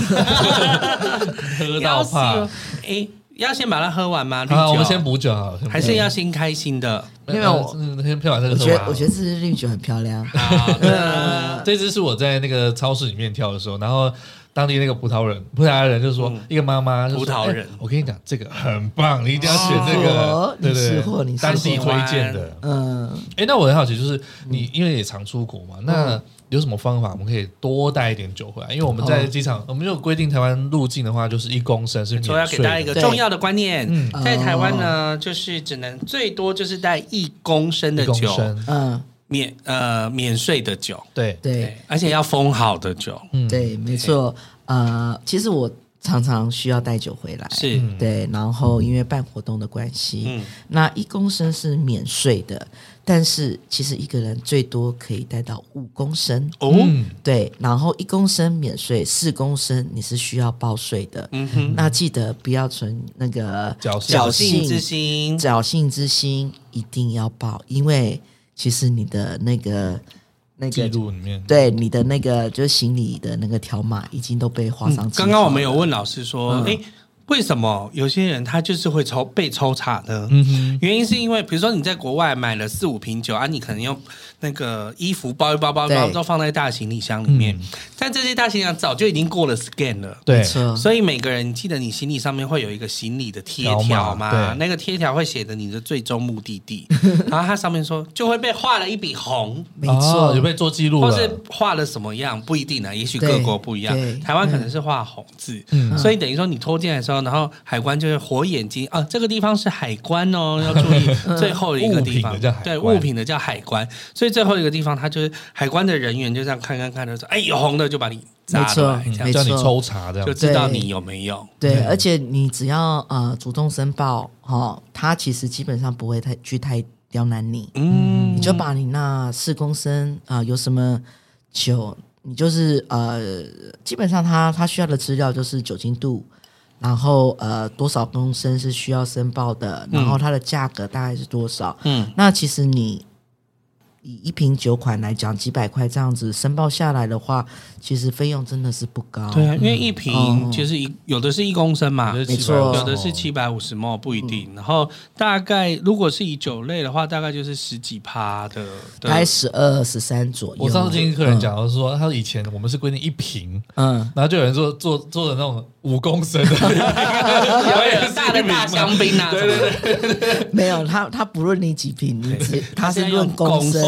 [SPEAKER 2] 喝到怕。
[SPEAKER 1] 哎，要先把它喝完吗？绿
[SPEAKER 2] 好，
[SPEAKER 1] 酒
[SPEAKER 2] 我们先补酒好了，
[SPEAKER 1] 还是要先开心的？
[SPEAKER 4] 因为我
[SPEAKER 2] 嗯先先把这个喝完
[SPEAKER 4] 我觉得，我觉得这支绿酒很漂亮。
[SPEAKER 1] 好的，
[SPEAKER 2] 这支是我在那个超市里面挑的时候，然后当地那个葡萄人，葡萄牙人就说，一个妈妈
[SPEAKER 1] 葡萄人
[SPEAKER 2] 哎我跟你讲，这个很棒，你一定要选这个
[SPEAKER 4] 哦，
[SPEAKER 2] 对对
[SPEAKER 4] 你识货你对，
[SPEAKER 2] 当地推荐的。
[SPEAKER 4] 嗯，
[SPEAKER 2] 哎，那我很好奇，就是你因为也常出国嘛，那有什么方法我们可以多带一点酒回来？因为我们在机场，我们有规定台湾入境的话，就是一公升是免
[SPEAKER 1] 说要
[SPEAKER 2] 给。
[SPEAKER 1] 大家一个重要的观念，
[SPEAKER 2] 嗯。
[SPEAKER 1] 在台湾呢，就是只能最多就是带一公升的酒，
[SPEAKER 4] 嗯，
[SPEAKER 1] 免呃免税的酒，
[SPEAKER 2] 对，
[SPEAKER 4] 对。
[SPEAKER 1] 而且要封好的酒。
[SPEAKER 2] 嗯，
[SPEAKER 4] 对，没错。呃，其实我常常需要带酒回来，
[SPEAKER 1] 是，
[SPEAKER 4] 对，然后因为办活动的关系，
[SPEAKER 1] 嗯，
[SPEAKER 4] 那一公升是免税的，但是其实一个人最多可以带到五公升。
[SPEAKER 1] 哦，
[SPEAKER 2] 嗯。
[SPEAKER 4] 对，然后一公升免税，四公升你是需要报税的，
[SPEAKER 1] 嗯哼，
[SPEAKER 4] 那记得不要存那个
[SPEAKER 2] 侥幸。
[SPEAKER 1] 侥幸之心，
[SPEAKER 4] 侥幸之心。一定要报，因为其实你的那个那
[SPEAKER 2] 个
[SPEAKER 4] 记
[SPEAKER 2] 个录里面，
[SPEAKER 4] 对你的那个就是行李的那个条码已经都被画上。
[SPEAKER 1] 刚刚我们有问老师说，
[SPEAKER 4] 嗯。
[SPEAKER 1] 哎、为什么有些人他就是会抽被抽查呢？
[SPEAKER 2] 嗯哼，
[SPEAKER 1] 原因是因为，比如说你在国外买了四五瓶酒啊，你可能用那个衣服包一包包一包，都放在大行李箱里面，
[SPEAKER 2] 嗯。
[SPEAKER 1] 但这些大行李箱早就已经过了 scan 了。
[SPEAKER 4] 对。
[SPEAKER 1] 所以每个人记得你行李上面会有一个行李的贴
[SPEAKER 2] 条
[SPEAKER 1] 条嘛，那个贴条会写着你的最终目的地，然后它上面说就会被画了一笔红，
[SPEAKER 4] 没错，
[SPEAKER 2] 哦有被做记录，
[SPEAKER 1] 或是画了什么样不一定啊，也许各国不一
[SPEAKER 4] 样。
[SPEAKER 1] 台湾可能是画红字，
[SPEAKER 2] 嗯。
[SPEAKER 1] 所以等于说你拖进来的时候，然后海关就是火眼睛啊，这个地方是海关哦，要注意最后一个地方对物品的叫海关，所以最后一个地方它就是海关的人员就这样看看看的说，哎有红的就把你扎
[SPEAKER 4] 来，
[SPEAKER 1] 没错
[SPEAKER 4] 没错
[SPEAKER 2] 叫你抽查这样子，
[SPEAKER 1] 就知道你有没有。
[SPEAKER 4] 对，而且你只要呃主动申报，哈、哦，他其实基本上不会太去太刁难你，
[SPEAKER 1] 嗯
[SPEAKER 4] 你就把你那四公升啊、有什么酒，你就是呃基本上他他需要的资料就是酒精度，然后呃多少公升是需要申报的，然后它的价格大概是多少，
[SPEAKER 1] 嗯，
[SPEAKER 4] 那其实你。以一瓶酒款来讲，几百块这样子申报下来的话，其实费用真的是不高。
[SPEAKER 1] 对啊，因为一瓶
[SPEAKER 4] 哦
[SPEAKER 1] 其实一有的是一公升嘛，
[SPEAKER 2] 有的是
[SPEAKER 4] 没
[SPEAKER 2] 错
[SPEAKER 1] 有的是七百五十 ml 不一定，然后大概如果是以酒类的话，大概就是十几趴的，的
[SPEAKER 4] 大概十二十三左右。
[SPEAKER 2] 我上次听客人讲，说他以前我们是规定一瓶，
[SPEAKER 4] 嗯，
[SPEAKER 2] 然后就有人做做做的那种五公升的，
[SPEAKER 1] 有点大的大香槟啊，对对对，
[SPEAKER 4] 没有他，他不论你几瓶，你只他是论公升，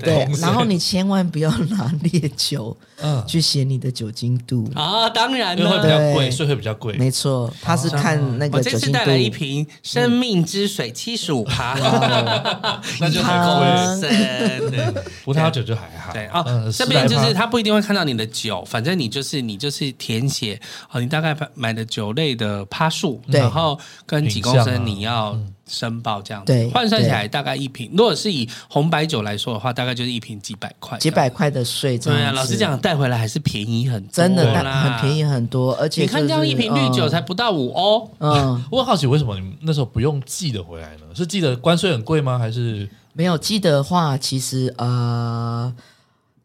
[SPEAKER 4] 对
[SPEAKER 2] 公，升。
[SPEAKER 4] 然后你千万不要拿烈酒
[SPEAKER 2] 嗯，
[SPEAKER 4] 去写你的酒精度。
[SPEAKER 1] 啊，当然
[SPEAKER 2] 了会比。较贵，
[SPEAKER 4] 对
[SPEAKER 2] 所以会比较贵。
[SPEAKER 4] 没错，他是看那个酒精度。
[SPEAKER 1] 这次带来一瓶生命之水，七十五趴，
[SPEAKER 2] 那就很
[SPEAKER 4] 啊
[SPEAKER 2] 贵。
[SPEAKER 1] 深，对
[SPEAKER 2] 葡萄酒就还好。
[SPEAKER 1] 对哦
[SPEAKER 2] 嗯，
[SPEAKER 1] 这边就是他不一定会看到你的酒，反正你就是你就是填写哦，你大概买的酒类的趴
[SPEAKER 4] 数，
[SPEAKER 1] 然后跟几公升你要申报这样子，
[SPEAKER 4] 对
[SPEAKER 1] 换算起来大概一瓶，如果是以红白酒来说的话，大概就是一瓶几百块，
[SPEAKER 4] 几百。块的税，这样
[SPEAKER 1] 对啊，老实讲，带回来还是便宜很多，
[SPEAKER 4] 真的
[SPEAKER 1] 啦，
[SPEAKER 4] 很便宜。很多，而且
[SPEAKER 1] 你看这样一瓶绿酒才不到五欧，
[SPEAKER 4] 嗯，
[SPEAKER 2] 我很好奇，为什么你们那时候不用寄的回来呢？是寄的关税很贵吗？还是
[SPEAKER 4] 没有寄的话，其实呃，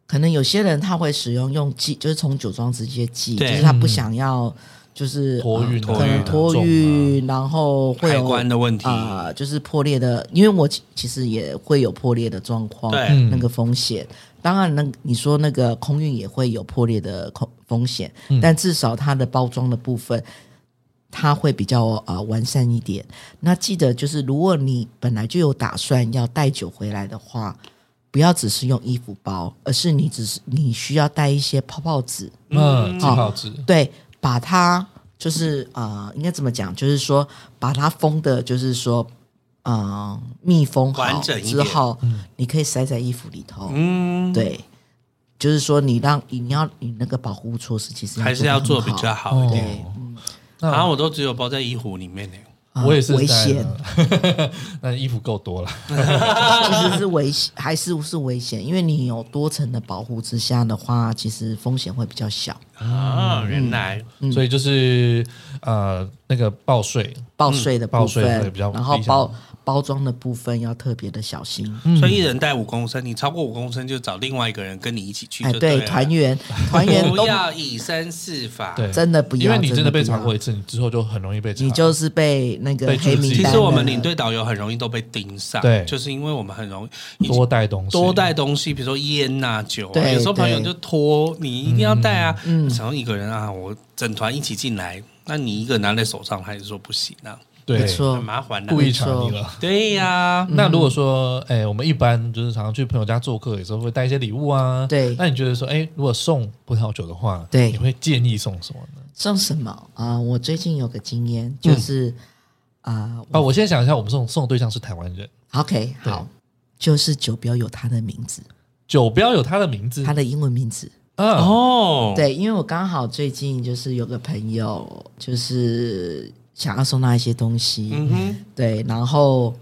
[SPEAKER 4] 可能有些人他会使用用寄，就是从酒庄直接寄，就是他不想要就是
[SPEAKER 2] 托运
[SPEAKER 4] 呃可能托
[SPEAKER 2] 托运
[SPEAKER 4] 运，然后会
[SPEAKER 1] 海
[SPEAKER 4] 有
[SPEAKER 1] 关的问题，
[SPEAKER 4] 啊、就是破裂的，因为我其其实也会有破裂的状况，
[SPEAKER 1] 对。
[SPEAKER 2] 嗯
[SPEAKER 4] 那个风险。当然，那你说那个空运也会有破裂的空风险，
[SPEAKER 2] 嗯。
[SPEAKER 4] 但至少它的包装的部分，它会比较呃完善一点。那记得就是，如果你本来就有打算要带酒回来的话，不要只是用衣服包，而是你只是你需要带一些泡泡纸，
[SPEAKER 2] 嗯，泡泡纸？
[SPEAKER 4] 对，把它就是呃，应该怎么讲？就是说把它封的，就是说嗯，密封好
[SPEAKER 1] 完整
[SPEAKER 4] 之后，你可以塞在衣服里头。
[SPEAKER 1] 嗯，
[SPEAKER 4] 对，就是说你让你要你那个保护措施，其实
[SPEAKER 1] 还是要做比较
[SPEAKER 4] 好。
[SPEAKER 1] 好一
[SPEAKER 2] 点。
[SPEAKER 1] 然后我都只有包在衣服里面呢。
[SPEAKER 2] 我也是
[SPEAKER 4] 啊危
[SPEAKER 2] 在
[SPEAKER 4] 险，
[SPEAKER 2] 那衣服够多了。
[SPEAKER 4] 其实是危险，还是是危险，因为你有多层的保护之下的话，其实风险会比较小。
[SPEAKER 1] 啊，原来
[SPEAKER 2] 所以就是呃，那个报税，
[SPEAKER 4] 报税的部
[SPEAKER 2] 报税
[SPEAKER 4] 分，
[SPEAKER 2] 会比较
[SPEAKER 4] 然后
[SPEAKER 2] 理想
[SPEAKER 4] 包包装的部分要特别的小心。
[SPEAKER 1] 所以一人带五公升，你超过五公升就找另外一个人跟你一起去
[SPEAKER 4] 哎，
[SPEAKER 1] 对，
[SPEAKER 4] 团员 团员
[SPEAKER 1] 不要以身试法。
[SPEAKER 2] 对，
[SPEAKER 4] 真的不要，
[SPEAKER 2] 因为你真的被查过一次，你之后就很容易被查。
[SPEAKER 4] 你就是被那个黑名单。
[SPEAKER 1] 其实我们领队导游很容易都被盯上，
[SPEAKER 2] 对。
[SPEAKER 1] 就是因为我们很容易
[SPEAKER 2] 多带东西，
[SPEAKER 1] 多带东西，比如说烟呐、酒啊，
[SPEAKER 4] 对
[SPEAKER 1] 有时候朋友就拖你一定要带啊，
[SPEAKER 4] 嗯
[SPEAKER 1] 想要一个人啊，我整团一起进来，那你一个拿在手上，还是说不行啊，
[SPEAKER 2] 对
[SPEAKER 4] 没错
[SPEAKER 1] 很麻烦的、
[SPEAKER 2] 故意查你了。
[SPEAKER 1] 对呀、
[SPEAKER 2] 那如果说，哎，我们一般就是常常去朋友家做客，有时候会带一些礼物啊。
[SPEAKER 4] 对。
[SPEAKER 2] 那你觉得说，哎，如果送葡萄酒的话，
[SPEAKER 4] 对。
[SPEAKER 2] 你会建议送什么呢？
[SPEAKER 4] 送什么？啊、我最近有个经验，就是啊、
[SPEAKER 2] 啊，我先想一下，我们送送的对象是台湾人
[SPEAKER 4] ，OK 好，就是酒标有他的名字，
[SPEAKER 2] 酒标有他的名字，
[SPEAKER 4] 他的英文名字，
[SPEAKER 2] 嗯，
[SPEAKER 1] 哦，，
[SPEAKER 4] 对，因为我刚好最近就是有个朋友，就是想要送他一些东西，
[SPEAKER 1] 嗯哼，
[SPEAKER 4] 对，然后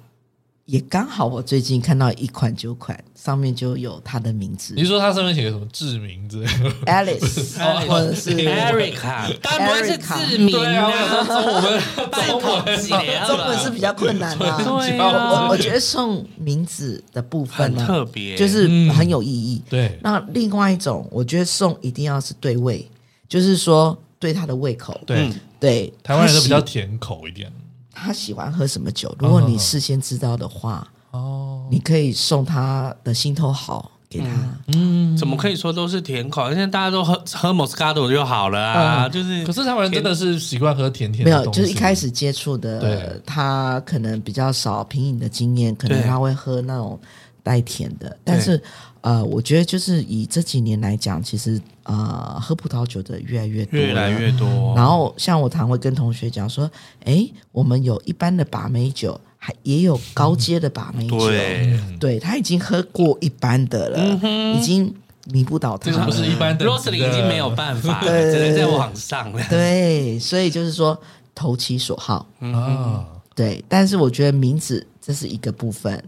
[SPEAKER 4] 也刚好我最近看到一款酒款，上面就有他的名字。
[SPEAKER 2] 你说他上面写个什么志明之类的
[SPEAKER 4] ？，Alice，或者是
[SPEAKER 1] Erica，当然不会是志明
[SPEAKER 2] 对啊，
[SPEAKER 1] 啊，
[SPEAKER 2] 我们
[SPEAKER 1] 太可惜了，
[SPEAKER 4] 中文是比较困难的、
[SPEAKER 1] 对
[SPEAKER 4] 我
[SPEAKER 1] 啊
[SPEAKER 4] 我我觉得送名字的部分呢，
[SPEAKER 1] 特别，
[SPEAKER 4] 就是很有意义。
[SPEAKER 2] 对，
[SPEAKER 4] 那另外一种，我觉得送一定要是对味，就是说对他的胃口。
[SPEAKER 2] 对。
[SPEAKER 1] 嗯，
[SPEAKER 4] 对，
[SPEAKER 2] 台湾人都比
[SPEAKER 4] 较
[SPEAKER 2] 甜口一点。
[SPEAKER 4] 他喜欢喝什么酒，如果你事先知道的话，
[SPEAKER 2] 哦，
[SPEAKER 4] 你可以送他的心头好给他。
[SPEAKER 2] 嗯，
[SPEAKER 1] 怎么可以说都是甜口？现在大家都喝喝 Moscato 就好了啊，就是
[SPEAKER 2] 可是台湾人真的是习惯喝甜甜
[SPEAKER 4] 没有，
[SPEAKER 2] 的东西，
[SPEAKER 4] 就是一开始接触
[SPEAKER 2] 对。
[SPEAKER 4] 的，他可能比较少品饮的经验，可能
[SPEAKER 1] 对。
[SPEAKER 4] 他会喝那种带甜的。但是呃，我觉得就是以这几年来讲，其实呃，喝葡萄酒的越来越多，
[SPEAKER 1] 越来越。多。
[SPEAKER 4] 然后像我常会跟同学讲说，哎，我们有一般的把妹酒，还也有高阶的把妹酒。
[SPEAKER 1] 对，
[SPEAKER 4] 对他已经喝过一般的了，已经弥不倒他了。
[SPEAKER 2] 这个不是一般的
[SPEAKER 1] Rosely 已经没有办法了，
[SPEAKER 4] 对
[SPEAKER 1] 只能在网上了。
[SPEAKER 4] 对，所以就是说投其所好。
[SPEAKER 2] 啊，
[SPEAKER 4] 对，但是我觉得名字这是一个部分，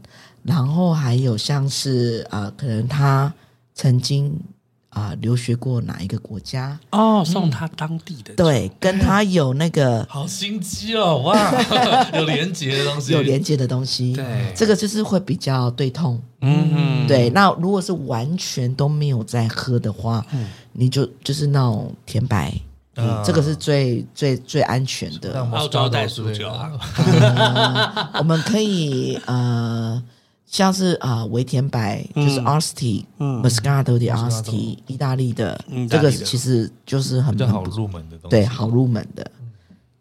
[SPEAKER 4] 然后还有像是啊、呃可能他曾经啊、留学过哪一个国家，
[SPEAKER 1] 哦，送他当地的酒，
[SPEAKER 4] 对，跟他有那个
[SPEAKER 2] 好心机哦，哇，有连接的东西，
[SPEAKER 4] 有连接的东西，
[SPEAKER 1] 对。
[SPEAKER 4] 这个就是会比较对痛。
[SPEAKER 1] 嗯，
[SPEAKER 4] 对，那如果是完全都没有在喝的话，你就就是那种甜白。
[SPEAKER 2] 啊。
[SPEAKER 4] 这个是最最最安全的。
[SPEAKER 2] 像
[SPEAKER 1] 澳洲
[SPEAKER 2] Moscato
[SPEAKER 1] 袋
[SPEAKER 2] 之类的
[SPEAKER 1] 鼠酒啊，
[SPEAKER 4] 我们可以呃，像是啊、呃、微甜白，就是 Asti、Moscato 的 Asti，意大利的，
[SPEAKER 1] 这个
[SPEAKER 4] 其实就是很
[SPEAKER 2] 比较好入门的东西，
[SPEAKER 4] 对好入门的，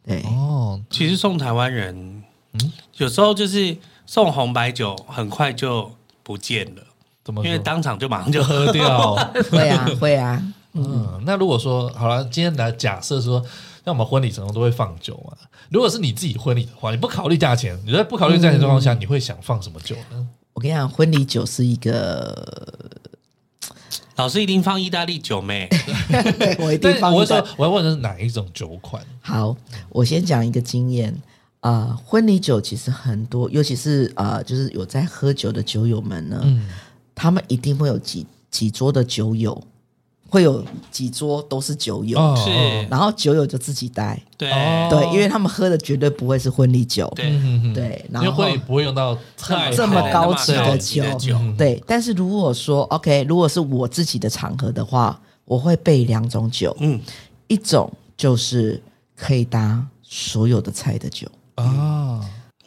[SPEAKER 4] 对。
[SPEAKER 2] 哦，
[SPEAKER 1] 其实送台湾人，嗯？有时候就是送红白酒，很快就不见了，
[SPEAKER 2] 怎么
[SPEAKER 1] 因为当场就马上就
[SPEAKER 2] 就喝掉。
[SPEAKER 4] 会啊，会啊，
[SPEAKER 2] 嗯，那如果说好了，今天来假设说，像我们婚礼常常都会放酒嘛。如果是你自己婚礼的话，你不考虑价钱，你在不考虑价钱状况下，你会想放什么酒呢？
[SPEAKER 4] 我跟你讲，婚礼酒是一个，
[SPEAKER 1] 老师一定放意大利酒妹，
[SPEAKER 4] 我一定放我
[SPEAKER 2] 说，我要问的是哪一种酒款？
[SPEAKER 4] 好，我先讲一个经验啊、呃婚礼酒其实很多，尤其是啊、呃就是有在喝酒的酒友们呢，
[SPEAKER 2] 嗯，
[SPEAKER 4] 他们一定会有几几桌的酒友，会有几桌都是酒友，
[SPEAKER 2] 哦
[SPEAKER 1] 是，
[SPEAKER 4] 然后酒友就自己带，
[SPEAKER 1] 对。
[SPEAKER 2] 哦。
[SPEAKER 4] 对，因为他们喝的绝对不会是婚礼酒，
[SPEAKER 2] 对，
[SPEAKER 4] 对，
[SPEAKER 2] 因为
[SPEAKER 4] 然后
[SPEAKER 2] 婚礼不会用到太
[SPEAKER 4] 这
[SPEAKER 2] 么
[SPEAKER 4] 高级的酒，对。但是如果说 OK，如果是我自己的场合的话，我会备两种酒，
[SPEAKER 1] 嗯，
[SPEAKER 4] 一种就是可以搭所有的菜的酒，
[SPEAKER 2] 啊。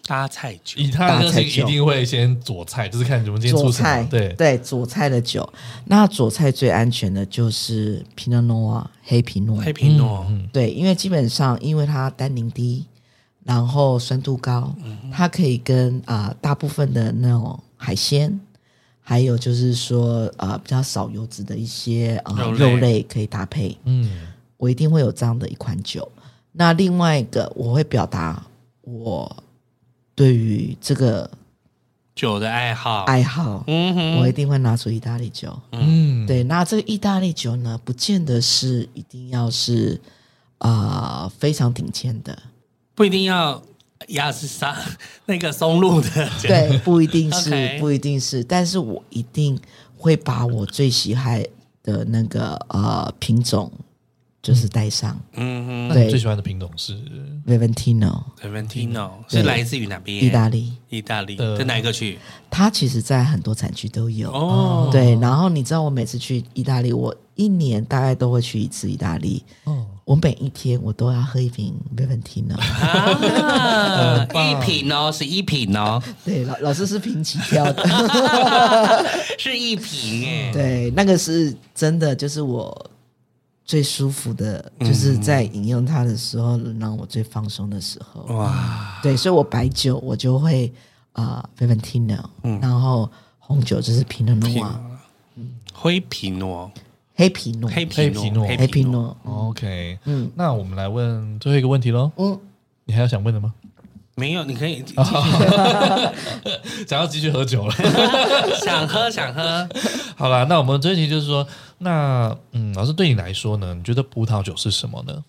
[SPEAKER 1] 搭菜酒，
[SPEAKER 2] 以他的个性，一定会先佐菜，就是看你们今天
[SPEAKER 4] 做菜
[SPEAKER 2] 么。对，
[SPEAKER 4] 对，佐菜的酒。那佐菜最安全的就是 Pinot Noir 黑皮诺，
[SPEAKER 1] 黑皮诺，
[SPEAKER 2] 嗯
[SPEAKER 4] 对，因为基本上因为它单宁低，然后酸度高，它可以跟啊、呃大部分的那种海鲜，还有就是说呃比较少油脂的一些啊、呃、
[SPEAKER 1] 肉类
[SPEAKER 4] 肉类可以搭配。
[SPEAKER 2] 嗯，
[SPEAKER 4] 我一定会有这样的一款酒。那另外一个我会表达我对于这个
[SPEAKER 1] 酒的爱好，
[SPEAKER 4] 爱好，
[SPEAKER 1] 嗯哼，
[SPEAKER 4] 我一定会拿出意大利酒。
[SPEAKER 2] 嗯，
[SPEAKER 4] 对，那这个意大利酒呢，不见得是一定要是啊、呃非常顶尖的，
[SPEAKER 1] 不一定要雅诗莎 那个松露的酒，
[SPEAKER 4] 对，不一定是 不一定是，但是我一定会把我最喜爱的那个呃品种就是带上、
[SPEAKER 1] 嗯
[SPEAKER 4] 对
[SPEAKER 2] 那你最喜欢的品种是
[SPEAKER 4] ？Vivantino
[SPEAKER 1] 哼 v e n t i n o 是来自于哪边？
[SPEAKER 4] 意大利，
[SPEAKER 1] 意大利。
[SPEAKER 2] 的。
[SPEAKER 1] 的哪一个区？
[SPEAKER 4] 它其实在很多产区都有。
[SPEAKER 1] 哦，
[SPEAKER 4] 对，然后你知道我每次去意大利，我一年大概都会去一次意大利。
[SPEAKER 2] 哦，
[SPEAKER 4] 我每一天我都要喝一瓶 Vivantino。
[SPEAKER 1] 啊，一瓶哦，是一瓶哦，
[SPEAKER 4] 对，老老师是平起跳的。
[SPEAKER 1] 是一瓶哎，
[SPEAKER 4] 对，那个是真的，就是我最舒服的，就是在饮用它的时候，让我最放松的时候。
[SPEAKER 1] 哇，
[SPEAKER 4] 对，所以我白酒我就会啊、呃、Vivantino，、然后红酒就是 Pinot Noir，
[SPEAKER 1] 灰皮诺，
[SPEAKER 4] 黑皮诺，
[SPEAKER 1] 黑
[SPEAKER 2] 黑皮诺
[SPEAKER 4] 黑皮诺。
[SPEAKER 2] OK，
[SPEAKER 4] 嗯。
[SPEAKER 2] 那我们来问最后一个问题喽。
[SPEAKER 4] 嗯，
[SPEAKER 2] 你还有想问的吗？
[SPEAKER 1] 没有，你可以继
[SPEAKER 2] 哦
[SPEAKER 1] 续。
[SPEAKER 2] 想要继续喝酒了。
[SPEAKER 1] 想喝想喝，
[SPEAKER 2] 好啦，那我们这一题就是说，那嗯，老师对你来说呢？你觉得葡萄酒是什么呢？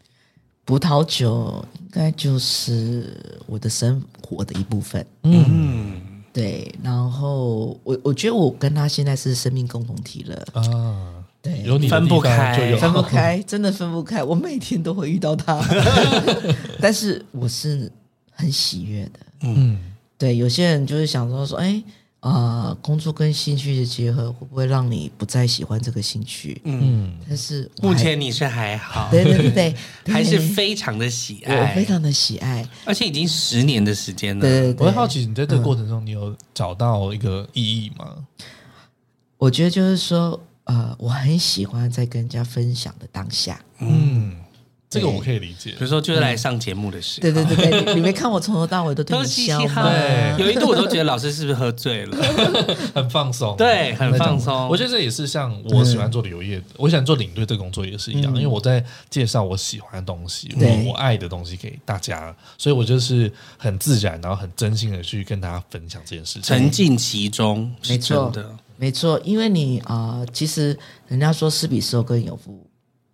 [SPEAKER 4] 葡萄酒应该就是我的生活的一部分。
[SPEAKER 2] 嗯，
[SPEAKER 4] 对。然后我我觉得我跟他现在是生命共同体了
[SPEAKER 2] 啊。
[SPEAKER 4] 对，
[SPEAKER 2] 有你
[SPEAKER 1] 分不开，
[SPEAKER 4] 分不开，真的分不开。我每天都会遇到他，但是我是很喜悦的。
[SPEAKER 2] 嗯，
[SPEAKER 4] 对，有些人就是想说说，哎。啊、呃，工作跟兴趣的结合会不会让你不再喜欢这个兴趣？
[SPEAKER 1] 嗯，
[SPEAKER 4] 但是
[SPEAKER 1] 目前你是还好，
[SPEAKER 4] 对对对对，
[SPEAKER 1] 还是非常的喜爱，
[SPEAKER 4] 我非常的喜爱，
[SPEAKER 1] 而且已经十年的时间了。
[SPEAKER 4] 对，对，对，
[SPEAKER 2] 我会好奇，你在这个过程中，你有找到一个意义吗？
[SPEAKER 4] 嗯、我觉得就是说，呃，我很喜欢在跟人家分享的当下，
[SPEAKER 2] 嗯。这个我可以理解，
[SPEAKER 1] 比如说就是来上节目的时候，
[SPEAKER 4] 对对对对，你没看我从头到尾都对你笑吗？
[SPEAKER 1] 对，有一度我都觉得老师是不是喝醉了，
[SPEAKER 2] 很放松，
[SPEAKER 1] 对，很放松。
[SPEAKER 2] 我觉得这也是像我喜欢做旅游业，我想做领队这个工作也是一样，因为我在介绍我喜欢的东西，我我爱的东西给大家，所以我就是很自然，然后很真心的去跟大家分享这件事情，
[SPEAKER 1] 沉浸其中，
[SPEAKER 4] 没错的，没错，因为你啊，其实人家说施比受更有福，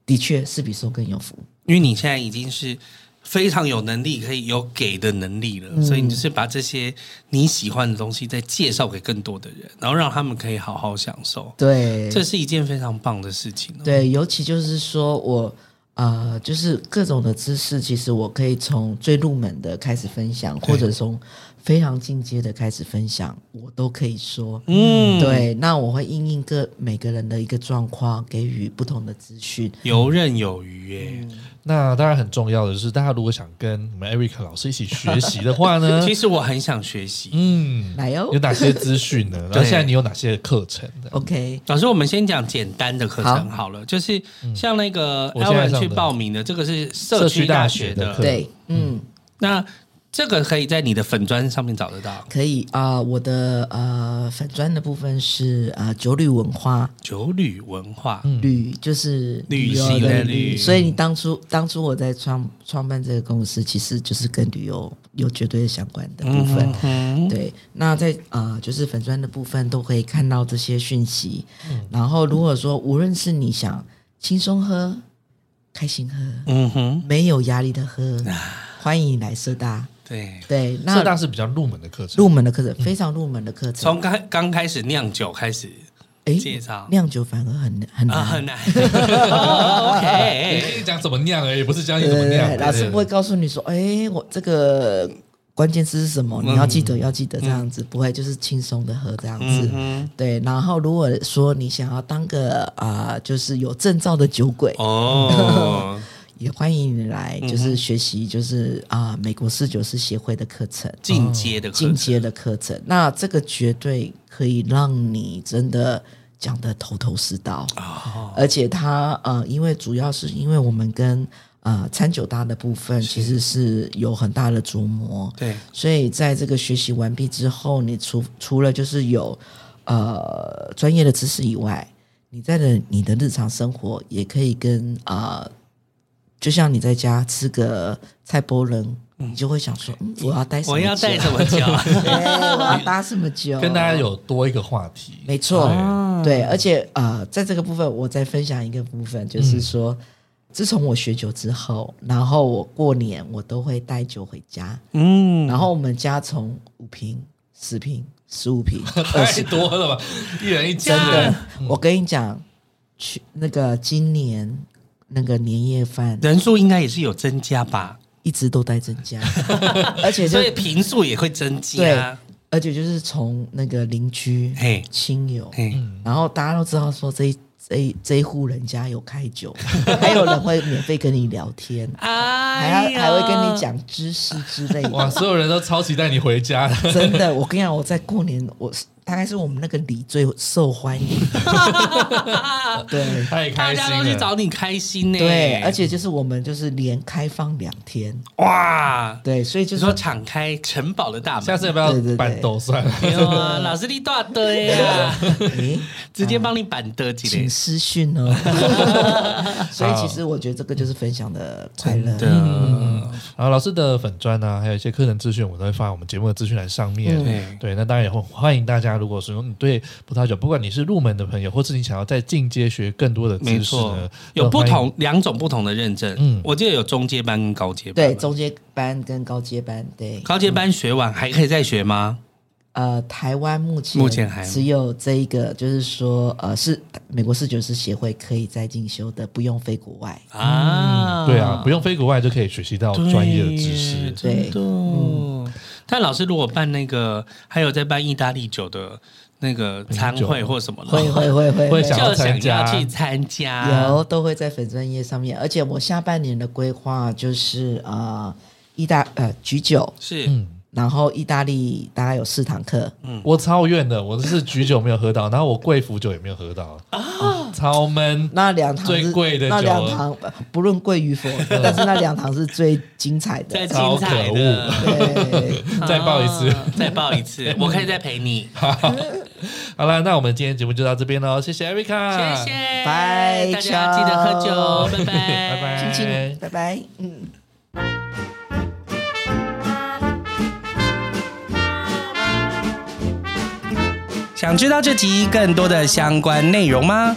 [SPEAKER 4] 的确施比受更有福。
[SPEAKER 1] 因为你现在已经是非常有能力，可以有给的能力了，嗯、所以你就是把这些你喜欢的东西再介绍给更多的人，然后让他们可以好好享受。
[SPEAKER 4] 对，
[SPEAKER 1] 这是一件非常棒的事情。
[SPEAKER 4] 对，尤其就是说我呃，就是各种的知识，其实我可以从最入门的开始分享，或者从非常进阶的开始分享，我都可以说。嗯，对。那我会因应各每个人的一个状况，给予不同的资讯，
[SPEAKER 1] 游刃有余耶。嗯
[SPEAKER 2] 那当然很重要的是，大家如果想跟我们 Erica 老师一起学习的话呢，
[SPEAKER 1] 其实我很想学习。
[SPEAKER 2] 嗯，
[SPEAKER 4] 来哟，
[SPEAKER 2] 有哪些资讯呢？然后现在你有哪些课程
[SPEAKER 4] ？OK，
[SPEAKER 1] 老师，我们先讲简单的课程好了，就是像那个 Allen 去报名的，这个是社区大学的，
[SPEAKER 4] 对，嗯，
[SPEAKER 1] 那。这个可以在你的粉砖上面找得到。
[SPEAKER 4] 可以啊、呃，我的呃粉砖的部分是啊、呃、酒旅文化，
[SPEAKER 1] 酒旅文化，
[SPEAKER 4] 旅就是
[SPEAKER 1] 旅行的旅。
[SPEAKER 4] 所以你当初当初我在创创办这个公司，其实就是跟旅游有绝对相关的部分。嗯、对，那在啊、呃、就是粉砖的部分都可以看到这些讯息。嗯、然后如果说无论是你想轻松喝、开心喝，嗯哼，没有压力的喝，欢迎你来社大。
[SPEAKER 1] 对
[SPEAKER 4] 对，那
[SPEAKER 2] 社大是比较入门的课程，
[SPEAKER 4] 入门的课程非常入门的课程。
[SPEAKER 1] 从刚刚开始酿酒开始，哎，介绍
[SPEAKER 4] 酿酒反而很很难
[SPEAKER 1] 很难。
[SPEAKER 2] OK，讲怎么酿而已，不是教你怎么酿。
[SPEAKER 4] 老师不会告诉你说，哎，我这个关键词是什么？你要记得，要记得这样子，不会就是轻松的喝这样子。对，然后如果说你想要当个啊，就是有证照的酒鬼哦。也欢迎你来，就是学习，就是啊、呃，美国四九师协会的课程，
[SPEAKER 1] 进阶的
[SPEAKER 4] 进阶的课程。那这个绝对可以让你真的讲得头头是道，哦、而且它呃，因为主要是因为我们跟呃餐酒搭的部分其实是有很大的琢磨，
[SPEAKER 1] 对，
[SPEAKER 4] 所以在这个学习完毕之后，你除除了就是有呃专业的知识以外，你在的你的日常生活也可以跟啊。呃就像你在家吃个菜波仁，你就会想说，嗯，我要带什么酒？
[SPEAKER 1] 我要带什么酒？
[SPEAKER 4] 我要搭什么酒？
[SPEAKER 2] 跟大家有多一个话题。
[SPEAKER 4] 没错，对，而且呃，在这个部分，我再分享一个部分，就是说，自从我学酒之后，然后我过年我都会带酒回家，嗯，然后我们家从五瓶、十瓶、十五瓶，
[SPEAKER 2] 太多了吧？一人一
[SPEAKER 4] 真的，我跟你讲，去那个今年。那个年夜饭
[SPEAKER 1] 人数应该也是有增加吧，
[SPEAKER 4] 一直都在增加，而且
[SPEAKER 1] 所以坪数也会增加。
[SPEAKER 4] 对，而且就是从那个邻居、
[SPEAKER 1] 嘿
[SPEAKER 4] 亲友，嘿然后大家都知道说这一这一这一户人家有开酒，还有人会免费跟你聊天，哎呦，还还会跟你讲知识之类的。
[SPEAKER 2] 哇，所有人都超期待你回家，
[SPEAKER 4] 真的，我跟你讲，我在过年我。大概是我们那个里最受欢迎，对，
[SPEAKER 2] 太开心了，大
[SPEAKER 1] 家都去找你开心呢。
[SPEAKER 4] 对，而且就是我们就是连开放两天，
[SPEAKER 1] 哇，
[SPEAKER 4] 对，所以就是
[SPEAKER 1] 说敞开城堡的大门。
[SPEAKER 2] 下次要不要办桌算了？
[SPEAKER 1] 没有啊，老师你大堆呀，直接帮你办桌几
[SPEAKER 4] 请私讯哦。所以其实我觉得这个就是分享的快乐。
[SPEAKER 2] 然后老师的粉砖啊，还有一些课程资讯，我都会放在我们节目的资讯栏上面。
[SPEAKER 1] 对。
[SPEAKER 2] 对，那当然也会欢迎大家，如果说你对葡萄酒，不管你是入门的朋友，或是你想要再进阶学更多的知识呢，
[SPEAKER 1] 有不同两种不同的认证。
[SPEAKER 2] 嗯，
[SPEAKER 1] 我记得有中阶班跟高阶班。
[SPEAKER 4] 对，中阶班跟高阶班。对，
[SPEAKER 1] 高阶班学完还可以再学吗？
[SPEAKER 4] 呃，台湾目前
[SPEAKER 1] 目前还
[SPEAKER 4] 只有这一个，就是说，呃，是美国侍酒师协会可以再进修的，不用飞国外
[SPEAKER 1] 啊、
[SPEAKER 2] 嗯。对啊，不用飞国外就可以学习到专业的知识。
[SPEAKER 4] 对，
[SPEAKER 1] 对嗯。但老师如果办那个，还有在办意大利酒的那个餐会或什么的，
[SPEAKER 4] 会会会会会。
[SPEAKER 2] 想要
[SPEAKER 1] 就想要去参加，
[SPEAKER 4] 有都会在粉专业上面。而且我下半年的规划就是呃，意大呃举酒。
[SPEAKER 1] 是。
[SPEAKER 2] 嗯。
[SPEAKER 4] 然后意大利大概有四堂课，
[SPEAKER 2] 嗯，我超怨的，我是举酒没有喝到，然后我贵腐酒也没有喝到。啊，超闷。
[SPEAKER 4] 那两堂
[SPEAKER 2] 最贵的，
[SPEAKER 4] 那两堂不论贵与否，但是那两堂是最精彩的，
[SPEAKER 1] 最精彩的。
[SPEAKER 4] 对，
[SPEAKER 2] 再报一次，
[SPEAKER 1] 再报一次，我可以再陪你。
[SPEAKER 2] 好，好了，那我们今天节目就到这边喽，谢谢 Erica，
[SPEAKER 1] 谢谢，
[SPEAKER 4] 拜，
[SPEAKER 1] 大家记得喝酒，拜拜，
[SPEAKER 2] 拜拜，
[SPEAKER 4] 亲亲，拜拜，嗯。
[SPEAKER 1] 想知道这集更多的相关内容吗？